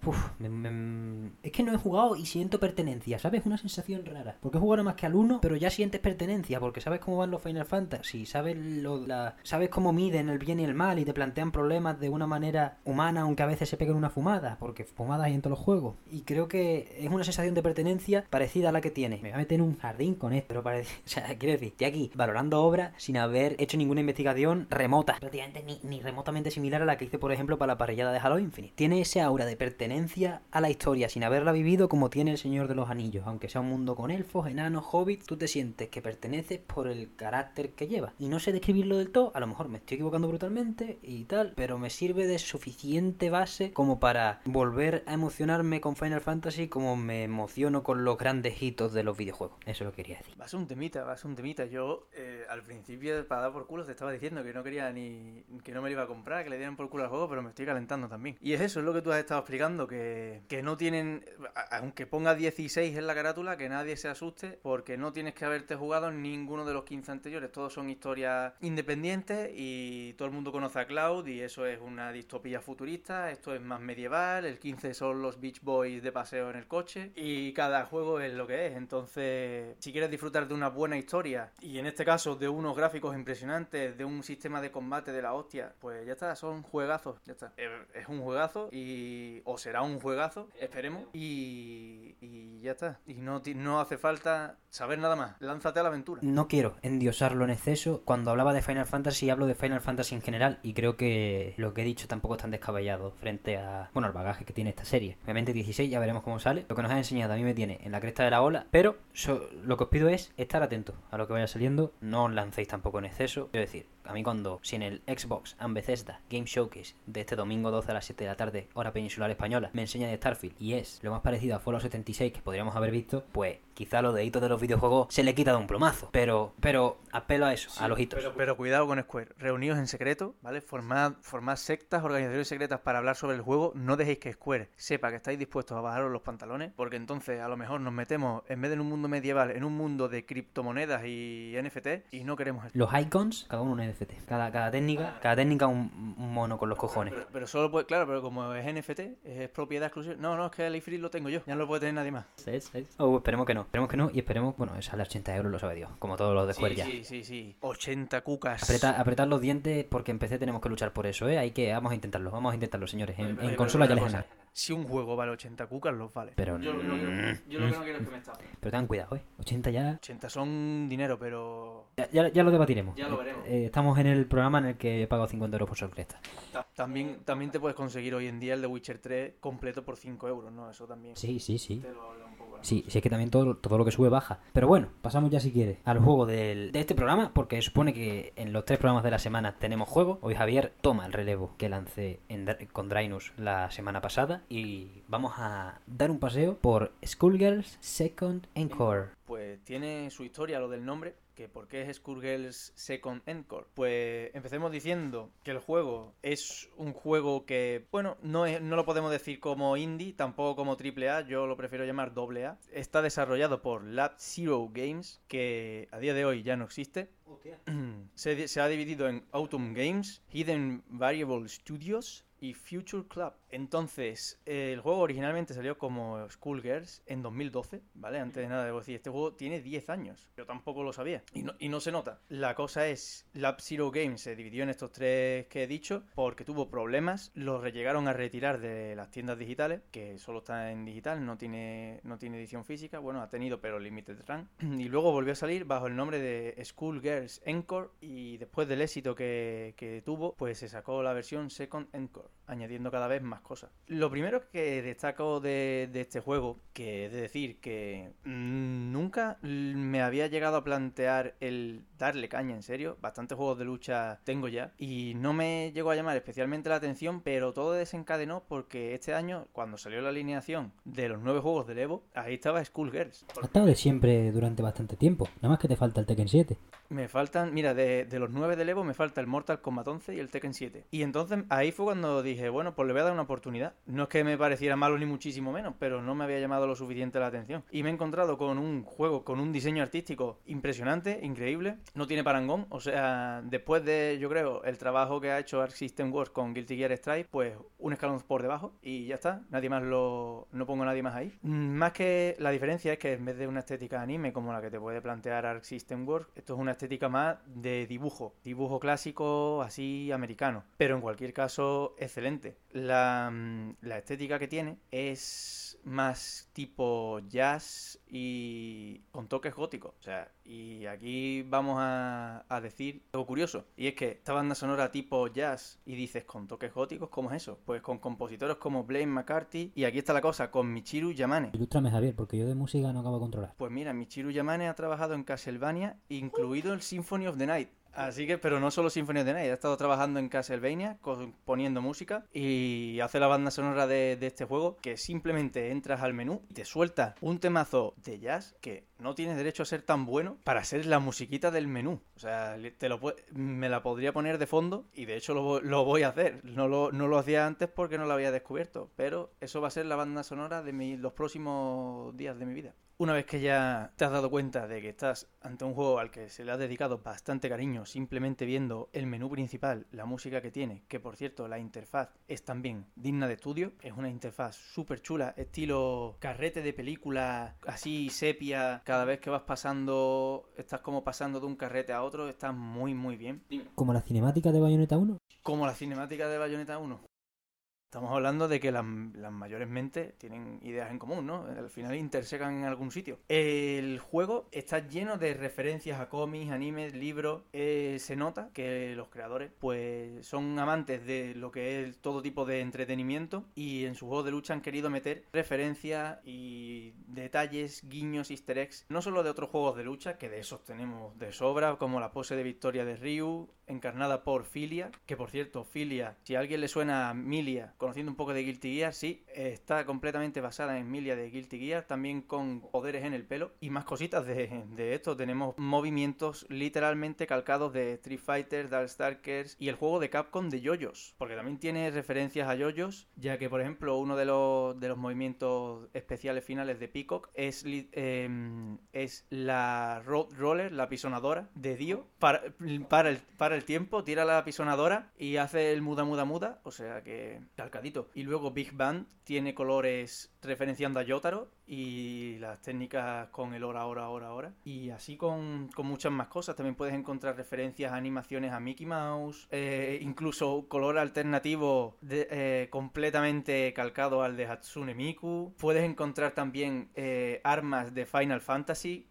es que no he jugado y siento pertenencia, ¿sabes? Una sensación rara. Porque he jugado más que al 1, pero ya sientes pertenencia, porque sabes cómo van los Final Fantasy, sabes lo, la, sabes cómo miden el bien y el mal y te plantean problemas de una manera humana, aunque a veces se peguen una fumada, porque fumadas hay en todos los juegos. Y creo que es una sensación de pertenencia parecida a la que tiene. Me voy a meter en un jardín con esto, pero parece. *laughs* quiero decir, estoy aquí valorando obras sin haber hecho ninguna investigación remota, prácticamente ni, remotamente similar a la que hice, por ejemplo, para la parrillada de Halo Infinite. Tiene ese aura de pertenencia a la historia sin haberla vivido como tiene el Señor de los Anillos. Aunque sea un mundo con elfos, enanos, hobbits, tú te sientes que perteneces por el carácter que lleva. Y no sé describirlo del todo, a lo mejor me estoy equivocando brutalmente y tal, pero me sirve de suficiente base como para volver a emocionarme con Final Fantasy como me emociono con los grandes hitos de los videojuegos. Eso lo quería decir. Va a ser un temita, va ser un temita. Yo eh, al principio, para dar por culo, te estaba diciendo que no quería ni. que no me lo iba a comprar, que le dieran por culo al juego, pero me estoy calentando también. Y es eso, es lo que tú has estado explicando, que, que no tienen. Aunque ponga 16 en la carátula, que nadie se asuste, porque no tienes que haberte jugado ninguno de los 15 anteriores. Todos son historias independientes y todo el mundo conoce a Cloud, y eso es una distopía futurista. Esto es más medieval. El 15 son los Beach Boys de paseo en el coche, y cada juego es lo que es. Entonces, si quieres disfrutar de una buena historia, y en este caso de unos gráficos impresionantes, de un sistema de combate de la hostia, pues ya está, son juegazos, ya está. Es un juegazo y o será un juegazo, esperemos, y, y ya está. Y no, no hace falta saber nada más, lánzate a la aventura. No quiero endiosarlo en exceso. Cuando hablaba de Final Fantasy, hablo de Final Fantasy en general. Y creo que lo que he dicho tampoco es tan descabellado frente a. Bueno, al bagaje que tiene esta serie. Obviamente 16, ya veremos cómo sale. Lo que nos ha enseñado a mí me tiene en la cresta de la ola. Pero lo que os pido es estar atentos a lo que vaya saliendo. No os lancéis tampoco en exceso. Quiero decir, a mí cuando, si en el Xbox and Bethesda Game Showcase de este domingo 12 a las 7 de la tarde, hora peninsular española, me enseña de Starfield y es lo más parecido a Fallout 76 que podríamos haber visto, pues quizá los deditos de los videojuegos se le quita de un plomazo. Pero, pero apelo a eso, a los hitos. Pero, pero cuidado con Square, reunidos en secreto, ¿vale? Formad, formad sectas, organizaciones secretas para hablar sobre el juego. No dejéis que Square sepa que estáis dispuestos a bajaros los pantalones, porque entonces a lo mejor nos metemos, en vez de en un mundo medieval, en un mundo de criptomonedas y NFT, y no queremos eso. Los icons, cada uno un NFT. Cada, cada técnica, cada técnica un, un mono con los cojones. Pero, pero solo puede, claro, pero como es NFT, es propiedad exclusiva. No, no, es que el iFree lo tengo yo, ya no lo puede tener nadie más. Oh, esperemos que no, esperemos que no y esperemos, bueno, sale a 80 euros, lo sabe Dios, como todos los de Sí, ya. sí, sí, sí. 80 cucas. Apreta- apretar los dientes porque en PC tenemos que luchar por eso, ¿eh? Hay que, vamos a intentarlo, vamos a intentarlo, señores. En, consola ya les. Si un juego vale 80 cucas, los vale. Pero, Yo lo que no quiero, yo lo que no quiero es que me estafen. pero tengan cuidado, ¿eh? 80 ya, 80 son dinero, pero ya, ya- ya lo debatiremos. Ya lo veremos. Eh, estamos en el programa en el que he pagado 50 euros por ta- también, también te puedes conseguir hoy en día el de Witcher 3 completo por 5 euros, ¿no? Eso también Sí, sí, sí. te lo un poco. ¿no? Sí, sí, es que también todo, todo lo que sube baja. Pero bueno, pasamos ya si quieres al juego del- de este programa, porque supone que en los tres programas de la semana tenemos juego. Hoy Javier toma el relevo que lancé en Dra- con Drainus la semana pasada y vamos a dar un paseo por Schoolgirls Second Encore. Pues tiene su historia lo del nombre, que por qué es Skullgirls Second Encore. Pues empecemos diciendo que el juego es un juego que, bueno, no, es- no lo podemos decir como indie, tampoco como triple A, yo lo prefiero llamar doble A. Está desarrollado por Lab Zero Games, que a día de hoy ya no existe. *clears throat* se, se ha dividido en Autumn Games, Hidden Variable Studios y Future Club. Entonces, eh, el juego originalmente salió como Schoolgirls en 2012, ¿vale? Antes de nada debo decir, este juego tiene 10 años. Yo tampoco lo sabía. Y no, y no se nota. La cosa es, Lab Zero Games se dividió en estos tres que he dicho porque tuvo problemas. Los llegaron a retirar de las tiendas digitales, que solo está en digital, no tiene, no tiene edición física. Bueno, ha tenido, pero Limited Run. *clears throat* Y luego volvió a salir bajo el nombre de Schoolgirls Encore. Y después del éxito que, que tuvo, pues se sacó la versión Second Encore, añadiendo cada vez más cosas. Lo primero que destaco de, de este juego, que he de decir que nunca me había llegado a plantear el darle caña, en serio. Bastantes juegos de lucha tengo ya. Y no me llegó a llamar especialmente la atención, pero todo desencadenó porque este año, cuando salió la alineación de los nueve juegos del Evo, ahí estaba Schoolgirls. Ha estado de siempre durante bastante tiempo. Nada más que te falta el Tekken 7. Me faltan, mira, de, de los nueve del Evo me falta el Mortal Kombat 11 y el Tekken 7. Y entonces ahí fue cuando dije, bueno, pues le voy a dar una oportunidad. No es que me pareciera malo ni muchísimo menos, pero no me había llamado lo suficiente la atención. Y me he encontrado con un juego con un diseño artístico impresionante, increíble. No tiene parangón, o sea, después de, yo creo, el trabajo que ha hecho Arc System Works con Guilty Gear Stripe, pues un escalón por debajo y ya está. Nadie más lo. No pongo a nadie más ahí. Mm, más que la diferencia es que en vez de una estética anime como la que te puede plantear Arc System Works, esto es una estética más de dibujo. Dibujo clásico, así americano. Pero en cualquier caso, excelente. La, mm, la estética que tiene es más tipo jazz y con toques góticos. O sea, y aquí vamos a, a, decir algo curioso. Y es que esta banda sonora tipo jazz y dices con toques góticos, ¿cómo es eso? Pues con compositores como Blaine McCarthy y aquí está la cosa, con Michiru Yamane. Ilústrame Javier, porque yo de música no acabo de controlar. Pues mira, Michiru Yamane ha trabajado en Castlevania, incluido el Symphony of the Night. Así que, pero no solo Symphony of the Night, ha estado trabajando en Castlevania, poniendo música y hace la banda sonora de, este juego que simplemente entras al menú y te suelta un temazo de jazz que no tiene derecho a ser tan bueno para ser la musiquita del menú. O sea, te lo me la podría poner de fondo y de hecho lo, lo voy a hacer. No lo, no lo, hacía antes porque no lo había descubierto, pero eso va a ser la banda sonora de mi, los próximos días de mi vida. Una vez que ya te has dado cuenta de que estás ante un juego al que se le ha dedicado bastante cariño simplemente viendo el menú principal, la música que tiene, que por cierto la interfaz es también digna de estudio, es una interfaz súper chula, estilo carrete de película, así sepia, cada vez que vas pasando, estás como pasando de un carrete a otro, está muy muy bien. ¿Como la cinemática de Bayonetta 1? Como la cinemática de Bayonetta 1. Estamos hablando de que las, mayores mentes tienen ideas en común, ¿no? Al final intersecan en algún sitio. El juego está lleno de referencias a cómics, animes, libros. Eh, se nota que los creadores, pues, son amantes de lo que es todo tipo de entretenimiento y en su juego de lucha han querido meter referencias y detalles, guiños, easter eggs, no solo de otros juegos de lucha, que de esos tenemos de sobra, como la pose de victoria de Ryu, encarnada por Filia, que por cierto, Filia, si a alguien le suena a Milia, conociendo un poco de Guilty Gear, sí, está completamente basada en Milia de Guilty Gear, también con poderes en el pelo y más cositas de, esto. Tenemos movimientos literalmente calcados de Street Fighter, Darkstalkers y el juego de Capcom de yoyos, porque también tiene referencias a yoyos, ya que por ejemplo uno de los, de los movimientos especiales finales de Peacock es, eh, es la Road Roller, la pisonadora de Dio, para, para, el, para el tiempo, tira la pisonadora y hace el muda muda muda, o sea que y luego Big Band tiene colores referenciando a Yotaro y las técnicas con el hora, hora, hora, hora. Y así con, con muchas más cosas. También puedes encontrar referencias a animaciones a Mickey Mouse, eh, incluso color alternativo de, eh, completamente calcado al de Hatsune Miku. Puedes encontrar también eh, armas de Final Fantasy.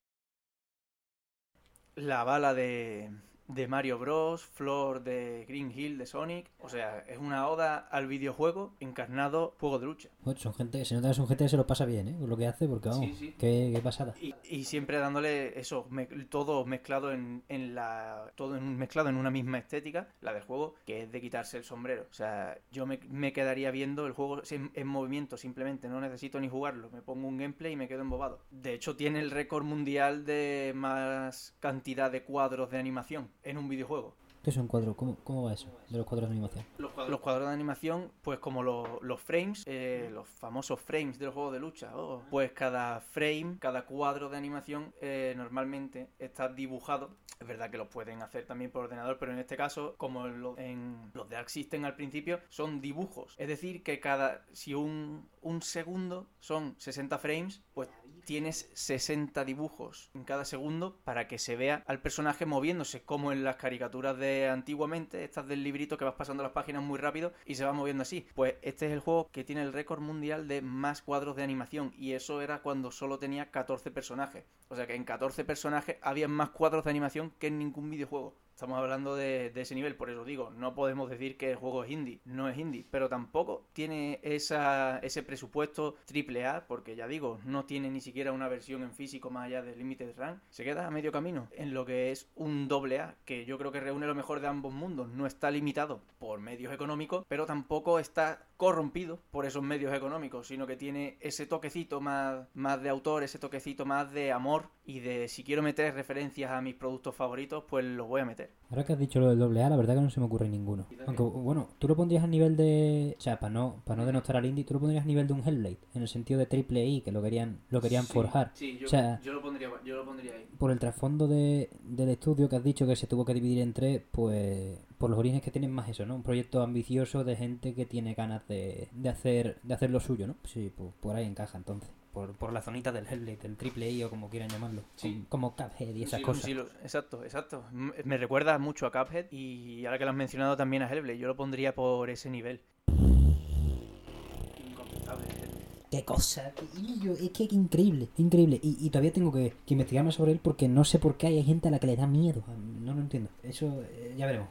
La bala de, de Mario Bros, Flor de Green Hill de Sonic. O sea, es una oda al videojuego encarnado juego de lucha. son gente, se nota que son gente que se lo pasa bien, ¿eh? Lo que hace, porque vamos, sí, sí. Qué, qué, pasada. Y, y, siempre dándole eso, me, todo mezclado en, en la. todo en, mezclado en una misma estética, la del juego, que es de quitarse el sombrero. O sea, yo me, me quedaría viendo el juego en, en, movimiento, simplemente, no necesito ni jugarlo. Me pongo un gameplay y me quedo embobado. De hecho, tiene el récord mundial de más cantidad de cuadros de animación en un videojuego. ¿Qué es un cuadro? ¿Cómo, ¿Cómo, va eso de los cuadros de animación? Los cuadros, los cuadros de animación, pues como lo, los frames, eh, los famosos frames del juego de lucha, oh, pues cada frame, cada cuadro de animación eh, normalmente está dibujado. Es verdad que lo pueden hacer también por ordenador, pero en este caso, como en, lo, en los de Arc System al principio, son dibujos. Es decir, que cada si un, un segundo son 60 frames, pues tienes 60 dibujos en cada segundo para que se vea al personaje moviéndose, como en las caricaturas de antiguamente, estas del librito que vas pasando las páginas muy rápido y se va moviendo así. Pues este es el juego que tiene el récord mundial de más cuadros de animación y eso era cuando solo tenía 14 personajes. O sea que en 14 personajes había más cuadros de animación que en ningún videojuego. Estamos hablando de, ese nivel, por eso digo, no podemos decir que el juego es indie, no es indie, pero tampoco tiene ese presupuesto triple A, porque ya digo, no tiene ni siquiera una versión en físico más allá de Limited Run, se queda a medio camino en lo que es un doble A, que yo creo que reúne lo mejor de ambos mundos, no está limitado por medios económicos, pero tampoco está corrompido por esos medios económicos, sino que tiene ese toquecito más, más de autor, ese toquecito más de amor y de si quiero meter referencias a mis productos favoritos, pues los voy a meter. Ahora que has dicho lo del doble A, la verdad que no se me ocurre ninguno. Aunque, bueno, tú lo pondrías a nivel de... O sea, para no, para no denostar al indie, tú lo pondrías a nivel de un Hellblade, en el sentido de triple I, que lo querían, lo querían forjar. Sí, yo, O sea- yo lo pondría, yo lo pondría ahí. Por el trasfondo de, del estudio que has dicho que se tuvo que dividir en tres, pues por los orígenes que tienen más eso, ¿no? Un proyecto ambicioso de gente que tiene ganas de, de hacer de hacer lo suyo, ¿no? Sí, pues por ahí encaja entonces. Por, por la zonita del Hellblade, del triple I o como quieran llamarlo. Sí. Como, como Cuphead y esas Sí, cosas. sí, lo- exacto, exacto. Me recuerda mucho a Cuphead y ahora que lo has mencionado también a Hellblade, yo lo pondría por ese nivel. Incontestable, Hellblade. Qué cosa, y yo- es que es increíble, increíble. Y, y todavía tengo que, que investigar más sobre él porque no sé por qué hay gente a la que le da miedo. No lo entiendo. Eso eh, ya veremos.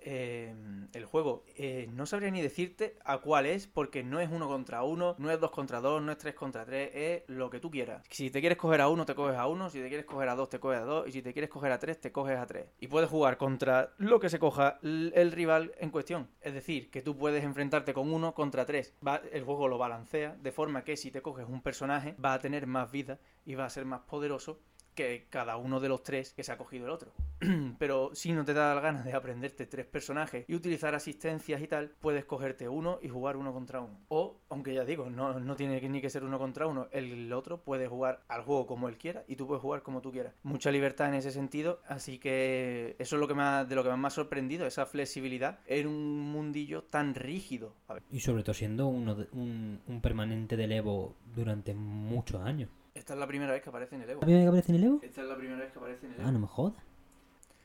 Eh, el juego, eh, no sabría ni decirte a cuál es, porque no es uno contra uno, no es dos contra dos, no es tres contra tres, es lo que tú quieras. Si te quieres coger a uno, te coges a uno, si te quieres coger a dos, te coges a dos, y si te quieres coger a tres, te coges a tres. Y puedes jugar contra lo que se coja el rival en cuestión. Es decir, que tú puedes enfrentarte con uno contra tres. El juego lo balancea de forma que si te coges un personaje, va a tener más vida y va a ser más poderoso que cada uno de los tres que se ha cogido el otro. *clears throat* Pero si no te da las ganas de aprenderte tres personajes y utilizar asistencias y tal, puedes cogerte uno y jugar uno contra uno. O, aunque ya digo, no, no tiene ni que ser uno contra uno, el otro puede jugar al juego como él quiera y tú puedes jugar como tú quieras. Mucha libertad en ese sentido, así que eso es lo que más, de lo que más me ha sorprendido, esa flexibilidad en un mundillo tan rígido. Y sobre todo siendo uno de- un, un permanente del Evo durante muchos años. Esta es la primera vez que aparece en el Evo. ¿La primera vez que aparece en el Evo? Esta es la primera vez que aparece en el Ah, Evo. no me jodas.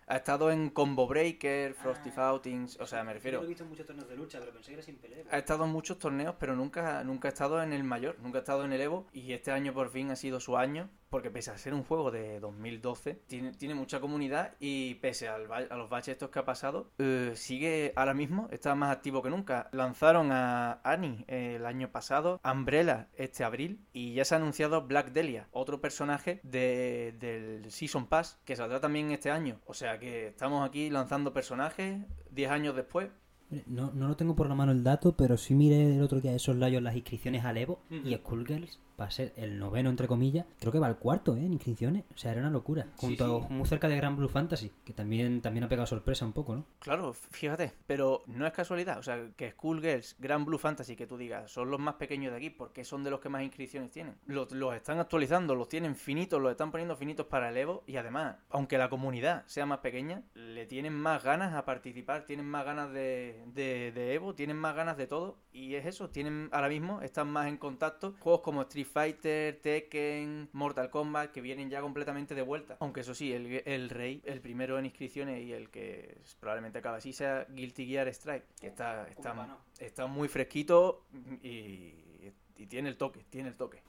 Ha estado en Combo Breaker, Frosty Fountains, o sea, me refiero... visto en muchos torneos de lucha, pero pensé que era sin pelea. Ha estado en muchos torneos, pero nunca, nunca ha estado en el mayor, nunca ha estado en el Evo. Y este año por fin ha sido su año, porque pese a ser un juego de 2012, tiene, tiene mucha comunidad y pese al a los baches estos que ha pasado, eh, sigue ahora mismo, está más activo que nunca. Lanzaron a Annie eh, el año pasado, Umbrella este abril, y ya se ha anunciado Black Delia, otro personaje de- del Season Pass, que saldrá también este año. O sea que estamos aquí lanzando personajes 10 años después. No, no lo tengo por la mano el dato, pero sí miré el otro día esos layos las inscripciones al Evo y Skullgirls va a ser el noveno, entre comillas. Creo que va al cuarto, ¿eh? En inscripciones. O sea, era una locura. Junto sí. muy cerca de Grand Blue Fantasy, que también, también ha pegado sorpresa un poco, ¿no? Claro, fíjate, pero no es casualidad, o sea, que Schoolgirls, Grand Blue Fantasy, que tú digas, son los más pequeños de aquí, porque son de los que más inscripciones tienen. Los, los están actualizando, los tienen finitos, los están poniendo finitos para el Evo, y además, aunque la comunidad sea más pequeña, le tienen más ganas a participar, tienen más ganas de, de, de Evo, tienen más ganas de todo, y es eso, tienen ahora mismo, están más en contacto, juegos como Street Fighter, Tekken, Mortal Kombat, que vienen ya completamente de vuelta. Aunque eso sí, el, el rey, el primero en inscripciones y el que probablemente acabe así, sea Guilty Gear Strike, que está, está, está muy fresquito y, y tiene el toque, tiene el toque.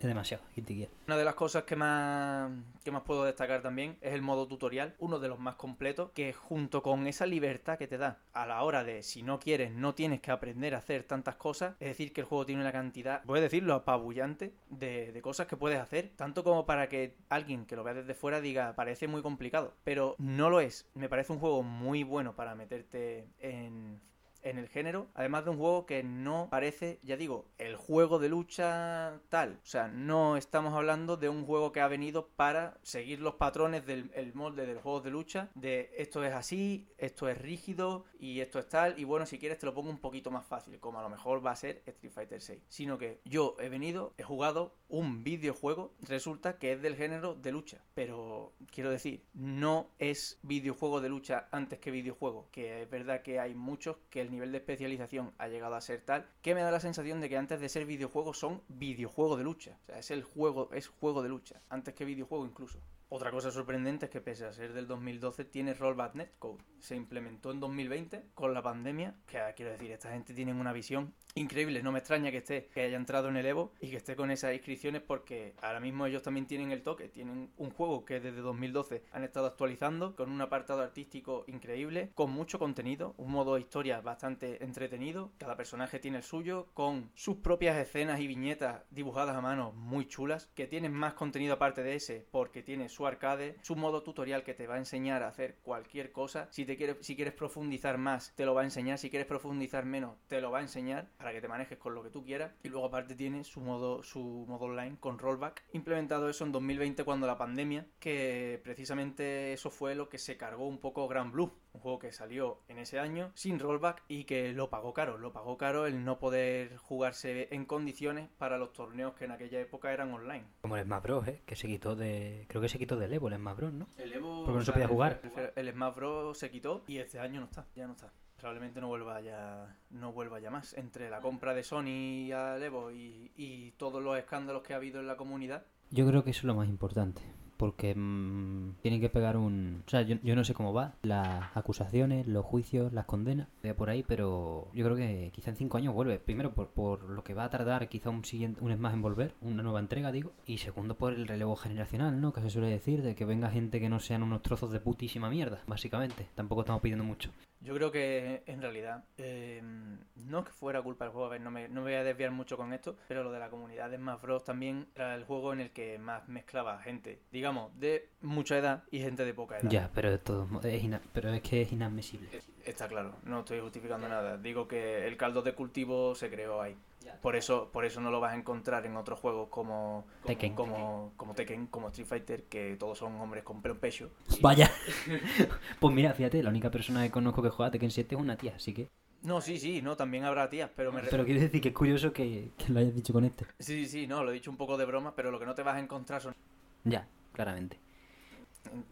Es demasiado, Guilty. Una de las cosas que más, que más puedo destacar también es el modo tutorial, uno de los más completos, que junto con esa libertad que te da a la hora de, si no quieres, no tienes que aprender a hacer tantas cosas, es decir, que el juego tiene una cantidad, voy a decirlo, apabullante de, de cosas que puedes hacer, tanto como para que alguien que lo vea desde fuera diga, parece muy complicado, pero no lo es. Me parece un juego muy bueno para meterte en en el género, además de un juego que no parece, ya digo, el juego de lucha tal. O sea, no estamos hablando de un juego que ha venido para seguir los patrones del el molde del juego de lucha, de esto es así, esto es rígido y esto es tal, y bueno, si quieres te lo pongo un poquito más fácil, como a lo mejor va a ser Street Fighter 6. Sino que yo he venido, he jugado un videojuego, resulta que es del género de lucha, pero quiero decir, no es videojuego de lucha antes que videojuego, que es verdad que hay muchos que el nivel de especialización ha llegado a ser tal que me da la sensación de que antes de ser videojuegos son videojuego de lucha. O sea, es el juego, es juego de lucha, antes que videojuego incluso. Otra cosa sorprendente es que pese a ser del 2012 tiene Rollback Netcode. Se implementó en 2020 con la pandemia, que ah, quiero decir, esta gente tiene una visión increíble. No me extraña que esté, que haya entrado en el Evo y que esté con esas inscripciones porque ahora mismo ellos también tienen el toque. Tienen un juego que desde 2012 han estado actualizando con un apartado artístico increíble, con mucho contenido, un modo historia bastante entretenido. Cada personaje tiene el suyo, con sus propias escenas y viñetas dibujadas a mano muy chulas, que tienen más contenido aparte de ese porque tiene su su arcade, su modo tutorial que te va a enseñar a hacer cualquier cosa. Si te quieres, si quieres profundizar más, te lo va a enseñar. Si quieres profundizar menos, te lo va a enseñar para que te manejes con lo que tú quieras. Y luego aparte tiene su modo, su modo online con rollback. Implementado eso en 2020 cuando la pandemia, que precisamente eso fue lo que se cargó un poco Grand Blue. Un juego que salió en ese año sin rollback y que lo pagó caro. Lo pagó caro el no poder jugarse en condiciones para los torneos que en aquella época eran online. Como el Smash Bros, ¿eh? que se quitó de. Creo que se quitó del Evo el Smash Bros, ¿no? El Evo. Porque no se podía jugar. El, el Smash Bros se quitó y este año no está, ya no está. Probablemente no vuelva ya, no vuelva ya más. Entre la compra de Sony al Evo y, y todos los escándalos que ha habido en la comunidad. Yo creo que eso es lo más importante. Porque mm, tienen que pegar un... O sea, yo, yo no sé cómo va. Las acusaciones, los juicios, las condenas. De por ahí, pero yo creo que quizá en cinco años vuelve. Primero por, por lo que va a tardar quizá un siguiente un más en volver. Una nueva entrega, digo. Y segundo por el relevo generacional, ¿no? Que se suele decir. De que venga gente que no sean unos trozos de putísima mierda, básicamente. Tampoco estamos pidiendo mucho. Yo creo que en realidad eh, no es que fuera culpa del juego, a ver, no me, no me voy a desviar mucho con esto, pero lo de la comunidad de Smash Bros. también era el juego en el que más mezclaba gente, digamos, de mucha edad y gente de poca edad. Ya, pero de todos modos, es ina- pero es que es inadmisible. Está claro, no estoy justificando nada. Digo que el caldo de cultivo se creó ahí. Por eso, por eso no lo vas a encontrar en otros juegos como como Tekken. como, como Tekken, como Street Fighter, que todos son hombres con pelo en pecho. Vaya. *laughs* pues mira, fíjate, la única persona que conozco que juega Tekken 7 es una tía, así que... No, sí, sí, no, también habrá tías, pero me Pero quiero decir que es curioso que, que lo hayas dicho con este. Sí, sí, no, lo he dicho un poco de broma, pero lo que no te vas a encontrar son Ya, claramente.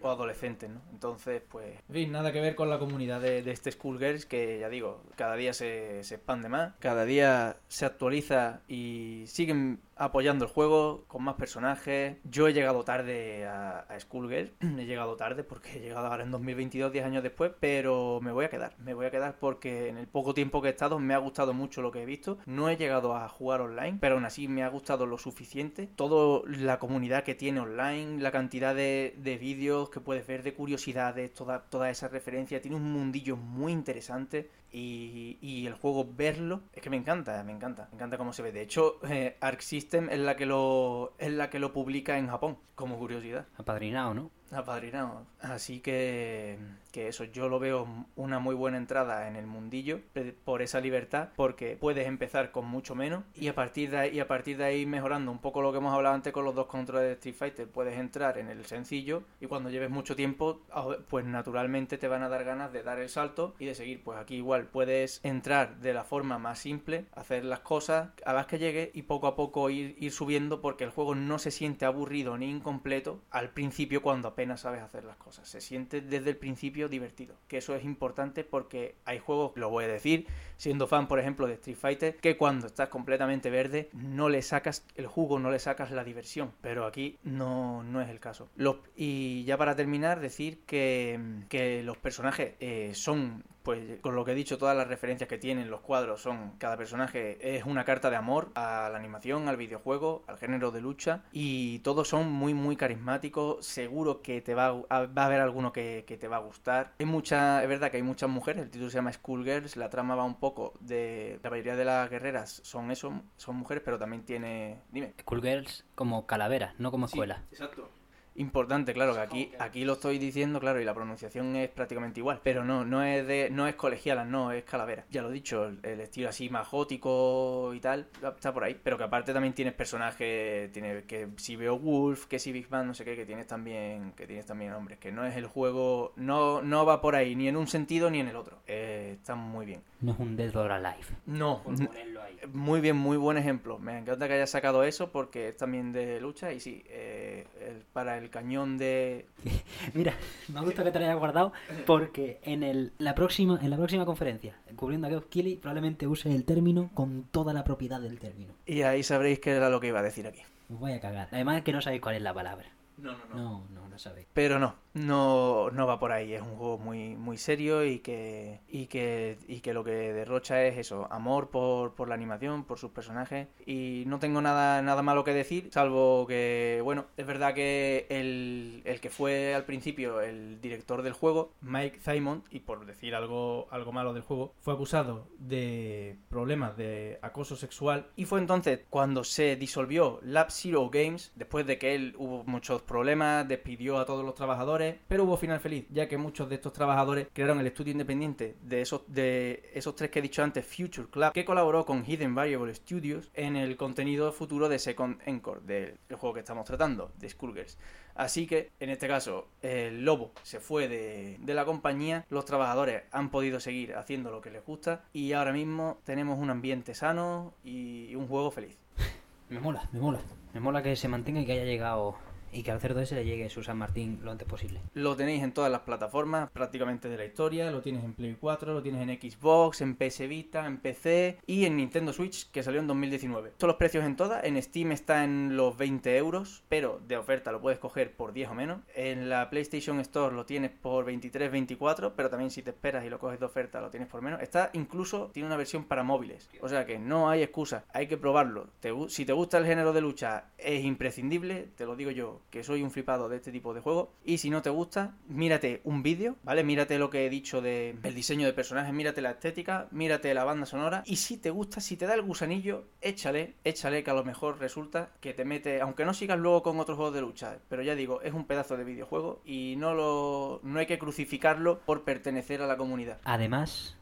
O adolescentes, ¿no? Entonces, pues... En fin, nada que ver con la comunidad de, de este Schoolgirls, que ya digo, cada día se, expande más, cada día se actualiza y siguen apoyando el juego con más personajes. Yo he llegado tarde a, a Schoolgirls, *clears throat* he llegado tarde porque he llegado ahora en 2022, 10 años después, pero me voy a quedar, me voy a quedar porque en el poco tiempo que he estado me ha gustado mucho lo que he visto. No he llegado a jugar online, pero aún así me ha gustado lo suficiente. Toda la comunidad que tiene online, la cantidad de vídeos que puedes ver, de curiosidades, toda, toda esa referencia. Tiene un mundillo muy interesante. Y, y el juego verlo es que me encanta, me encanta, me encanta cómo se ve. De hecho, eh, Arc System es la que lo es la que lo publica en Japón, como curiosidad. Apadrinado, ¿no? Apadrinado. Así que, que eso, yo lo veo una muy buena entrada en el mundillo por esa libertad, porque puedes empezar con mucho menos y a partir de ahí, y a partir de ahí mejorando un poco lo que hemos hablado antes con los dos controles de Street Fighter, puedes entrar en el sencillo y cuando lleves mucho tiempo, pues naturalmente te van a dar ganas de dar el salto y de seguir. Pues aquí igual puedes entrar de la forma más simple, hacer las cosas a las que llegues y poco a poco ir, subiendo porque el juego no se siente aburrido ni incompleto al principio cuando apenas sabes hacer las cosas. Se siente desde el principio divertido. Que eso es importante porque hay juegos, lo voy a decir, siendo fan por ejemplo de Street Fighter, que cuando estás completamente verde no le sacas el jugo, no le sacas la diversión. Pero aquí no, no es el caso. Y ya para terminar, decir que, que los personajes eh, son pues con lo que he dicho, todas las referencias que tienen los cuadros son, cada personaje es una carta de amor a la animación, al videojuego, al género de lucha y todos son muy muy carismáticos, seguro que te va a, va a haber alguno que, que te va a gustar. Hay mucha, es verdad que hay muchas mujeres, el título se llama Schoolgirls, la trama va un poco de, la mayoría de las guerreras son eso, son mujeres, pero también tiene, dime. Schoolgirls como calaveras, no como escuela. Exacto. Importante, claro, que aquí, aquí lo estoy diciendo, claro, y la pronunciación es prácticamente igual. Pero no, no es de, no es colegiala, no, es calavera. Ya lo he dicho, el, el estilo así más gótico y tal, está por ahí. Pero que aparte también tienes personajes, tiene que si Beowulf, que si Big Bang, no sé qué, que tienes también, que tienes también hombres, que no es el juego, no, no va por ahí, ni en un sentido ni en el otro. Eh, está muy bien. No es un Dead or Alive. No, Por ponerlo ahí. muy bien, muy buen ejemplo. Me encanta que hayas sacado eso porque es también de lucha y sí, eh, el- para el cañón de... *laughs* Mira, me gusta que te lo hayas guardado porque en el, la próxima en la próxima conferencia, cubriendo a Geoff Keighley, probablemente use el término con toda la propiedad del término. Y ahí sabréis qué era lo que iba a decir aquí. Os voy a cagar. Además que no sabéis cuál es la palabra. No, no, No, no, no Pero no, no, no va por ahí. Es un juego muy, muy serio y que, y que, y que lo que derrocha es eso, amor por, por la animación, por sus personajes. Y no tengo nada, nada malo que decir, salvo que, bueno, es verdad que el, el que fue al principio el director del juego, Mike Simon, y por decir algo, algo malo del juego, fue acusado de problemas de acoso sexual. Y fue entonces cuando se disolvió Lab Zero Games, después de que él hubo muchos problemas, despidió a todos los trabajadores, pero hubo final feliz, ya que muchos de estos trabajadores crearon el estudio independiente de esos, de esos tres que he dicho antes, Future Club, que colaboró con Hidden Variable Studios en el contenido futuro de Second Encore, del juego que estamos tratando, de Skullgirls. Así que, en este caso, el lobo se fue de, de, la compañía, los trabajadores han podido seguir haciendo lo que les gusta y ahora mismo tenemos un ambiente sano y un juego feliz. *laughs* Me mola, me mola. Me mola que se mantenga y que haya llegado y que al cerdo ese le llegue su San Martín lo antes posible. Lo tenéis en todas las plataformas prácticamente de la historia, lo tienes en Play 4, lo tienes en Xbox, en PS Vita, en PC y en Nintendo Switch que salió en 2019. Son los precios en todas, en Steam está en los 20 euros, pero de oferta lo puedes coger por 10 o menos. En la PlayStation Store lo tienes por 23, 24, pero también si te esperas y lo coges de oferta lo tienes por menos. Está incluso, tiene una versión para móviles, o sea que no hay excusa, hay que probarlo. si te gusta el género de lucha es imprescindible, te lo digo yo, que soy un flipado de este tipo de juegos. Y si no te gusta, mírate un vídeo, ¿vale? Mírate lo que he dicho del diseño de personajes, mírate la estética, mírate la banda sonora. Y si te gusta, si te da el gusanillo, échale, échale que a lo mejor resulta que te mete, aunque no sigas luego con otros juegos de lucha, pero ya digo, es un pedazo de videojuego y no lo no hay que crucificarlo por pertenecer a la comunidad. Además,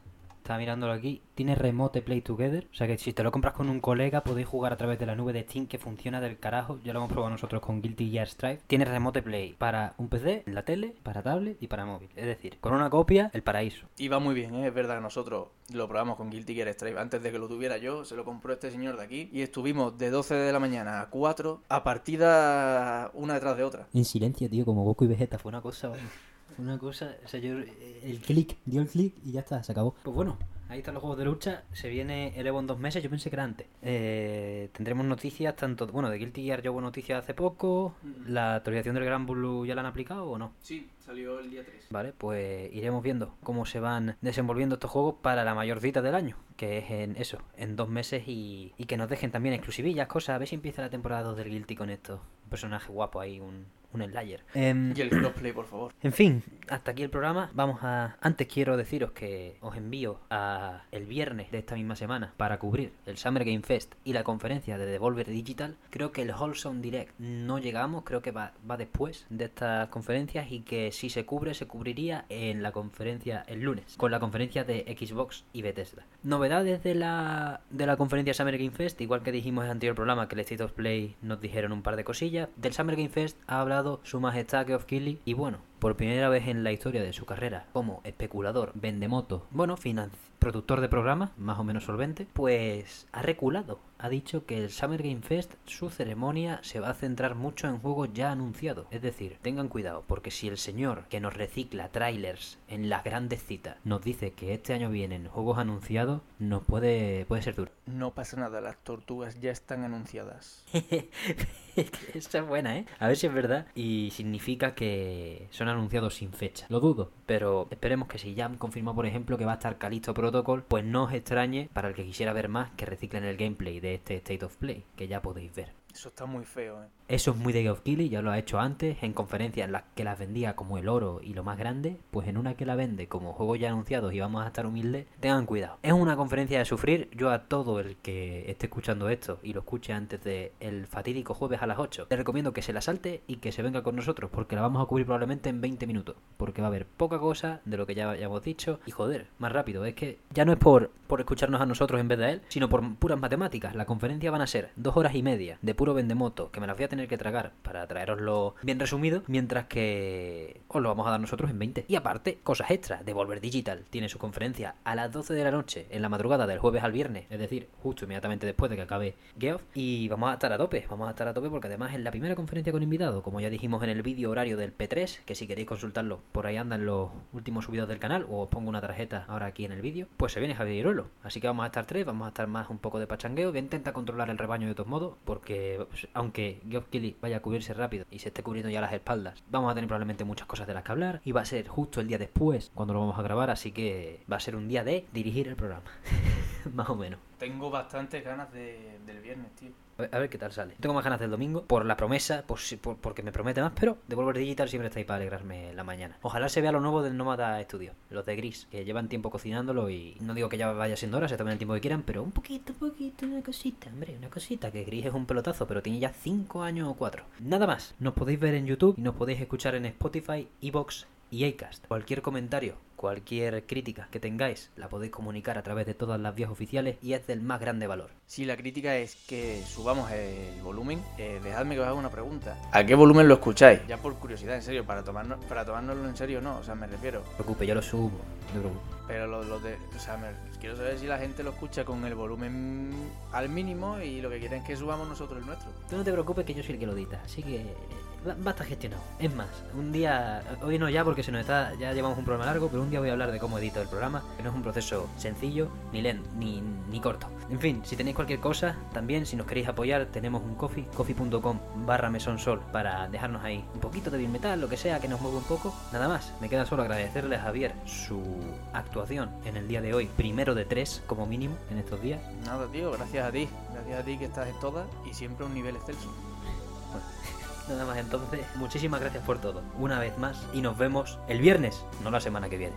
estaba mirándolo aquí, tiene Remote Play Together. O sea que si te lo compras con un colega, podéis jugar a través de la nube de Steam que funciona del carajo. Ya lo hemos probado nosotros con Guilty Gear Strive. Tiene Remote Play para un PC, en la tele, para tablet y para móvil. Es decir, con una copia, el paraíso. Y va muy bien, ¿eh? es verdad. Nosotros lo probamos con Guilty Gear Strive. Antes de que lo tuviera yo, se lo compró este señor de aquí. Y estuvimos de 12 de la mañana a 4 a partida una detrás de otra. En silencio, tío, como Goku y Vegeta. Fue una cosa, Una cosa, o sea, yo, el clic, dio el clic y ya está, se acabó. Pues bueno, Ahí están los juegos de lucha. Se viene el Evo en dos meses. Yo pensé que era antes. Eh, tendremos noticias tanto. Bueno, de Guilty Gear yo hubo noticias hace poco. Mm. ¿La actualización del Gran Blue ya la han aplicado o no? Sí, salió el día 3. Vale, pues iremos viendo cómo se van desenvolviendo estos juegos para la mayor cita del año. Que es en eso, en dos meses. Y, y que nos dejen también exclusivillas, cosas. A ver si empieza la temporada 2 del Guilty con esto. Un personaje guapo ahí, un, un Slayer. Em, y el crossplay, por favor. En fin, hasta aquí el programa. Vamos a. Antes quiero deciros que os envío a el viernes de esta misma semana para cubrir el Summer Game Fest y la conferencia de Devolver Digital. Creo que el Wholesome Direct no llegamos, creo que va, va después de estas conferencias y que si se cubre, se cubriría en la conferencia el lunes, con la conferencia de Xbox y Bethesda. Novedades de la, de la conferencia Summer Game Fest, igual que dijimos en el anterior programa que el State of Play nos dijeron un par de cosillas. Del Summer Game Fest ha hablado su majestad Geoff Keighley y bueno, por primera vez en la historia de su carrera como especulador, vendemoto, bueno, productor de programas, más o menos solvente, pues ha reculado. Ha dicho que el Summer Game Fest, su ceremonia, se va a centrar mucho en juegos ya anunciados. Es decir, tengan cuidado, porque si el señor que nos recicla trailers en las grandes citas nos dice que este año vienen juegos anunciados, nos puede, puede ser duro. No pasa nada, las tortugas ya están anunciadas. *laughs* Esa es buena, ¿eh? A ver si es verdad. Y significa que son anunciados sin fecha. Lo dudo, pero esperemos que si ya han confirmado, por ejemplo, que va a estar Calisto Protocol, pues no os extrañe para el que quisiera ver más que reciclen el gameplay de este State of Play, que ya podéis ver. Eso está muy feo, ¿eh? Eso es muy de Geoff Keighley, ya lo ha hecho antes, en conferencias en las que las vendía como el oro y lo más grande, pues en una que la vende como juegos ya anunciados y vamos a estar humildes, tengan cuidado. Es una conferencia de sufrir, yo a todo el que esté escuchando esto y lo escuche antes del el fatídico jueves a las 8, le recomiendo que se la salte y que se venga con nosotros, porque la vamos a cubrir probablemente en 20 minutos, porque va a haber poca cosa de lo que ya, ya hemos dicho, y joder, más rápido, es que ya no es por, por escucharnos a nosotros en vez de él, sino por puras matemáticas, la conferencia van a ser dos horas y media de puro vendemoto, que me las voy a tener que tragar para traeroslo bien resumido, mientras que os lo vamos a dar nosotros en 20. Y aparte, cosas extras. Devolver Digital tiene su conferencia a las 12 de la noche, en la madrugada del jueves al viernes, es decir, justo inmediatamente después de que acabe Geoff. Y vamos a estar a tope, vamos a estar a tope porque además es la primera conferencia con invitado, como ya dijimos en el vídeo horario del P3, que si queréis consultarlo, por ahí andan los últimos subidos del canal, o os pongo una tarjeta ahora aquí en el vídeo, pues se viene Javier Iruelo. Así que vamos a estar tres, vamos a estar más un poco de pachangueo, voy a intentar controlar el rebaño de todos modos, porque pues, aunque Geoff Kelly vaya a cubrirse rápido y se esté cubriendo ya las espaldas, vamos a tener probablemente muchas cosas de las que hablar y va a ser justo el día después cuando lo vamos a grabar, así que va a ser un día de dirigir el programa, *laughs* más o menos. Tengo bastantes ganas de, del viernes, tío. A ver, qué tal sale. Tengo más ganas del domingo por la promesa, por, por- porque me promete más, pero Devolver Digital siempre está ahí para alegrarme la mañana. Ojalá se vea lo nuevo del Nómada Studio, los de Gris, que llevan tiempo cocinándolo y no digo que ya vaya siendo hora, se tomen el tiempo que quieran, pero un poquito, poquito, una cosita, hombre, una cosita, que Gris es un pelotazo, pero tiene ya 5 años o 4. Nada más, nos podéis ver en YouTube y nos podéis escuchar en Spotify, Evox y Acast. Cualquier comentario, cualquier crítica que tengáis, la podéis comunicar a través de todas las vías oficiales y es del más grande valor. Si la crítica es que subamos el volumen, eh, dejadme que os haga una pregunta. ¿A qué volumen lo escucháis? Ya por curiosidad, en serio, para tomarnos, para tomárnoslo en serio no, o sea, me refiero. No te preocupes, yo lo subo, no te preocupes. Pero lo, lo de, o sea, me- quiero saber si la gente lo escucha con el volumen al mínimo y lo que quieren es que subamos nosotros el nuestro. Tú no te preocupes que yo soy el que lo edita, así que va, a estar gestionado. Es más, un día, hoy no ya porque se nos está, ya llevamos un programa largo, pero un día voy a hablar de cómo edito el programa, que no es un proceso sencillo, ni lento, ni, ni corto. En fin, si tenéis cualquier cosa, también si nos queréis apoyar, tenemos un coffee, coffee.com barra mesonsol para dejarnos ahí un poquito de metal, lo que sea, que nos mueva un poco. Nada más, me queda solo agradecerle a Javier su actuación en el día de hoy, primero de tres como mínimo en estos días. Nada, tío, gracias a ti. Gracias a ti que estás en todas y siempre a un nivel excelso. Nada más entonces, muchísimas gracias por todo, una vez más, y nos vemos el viernes, no la semana que viene.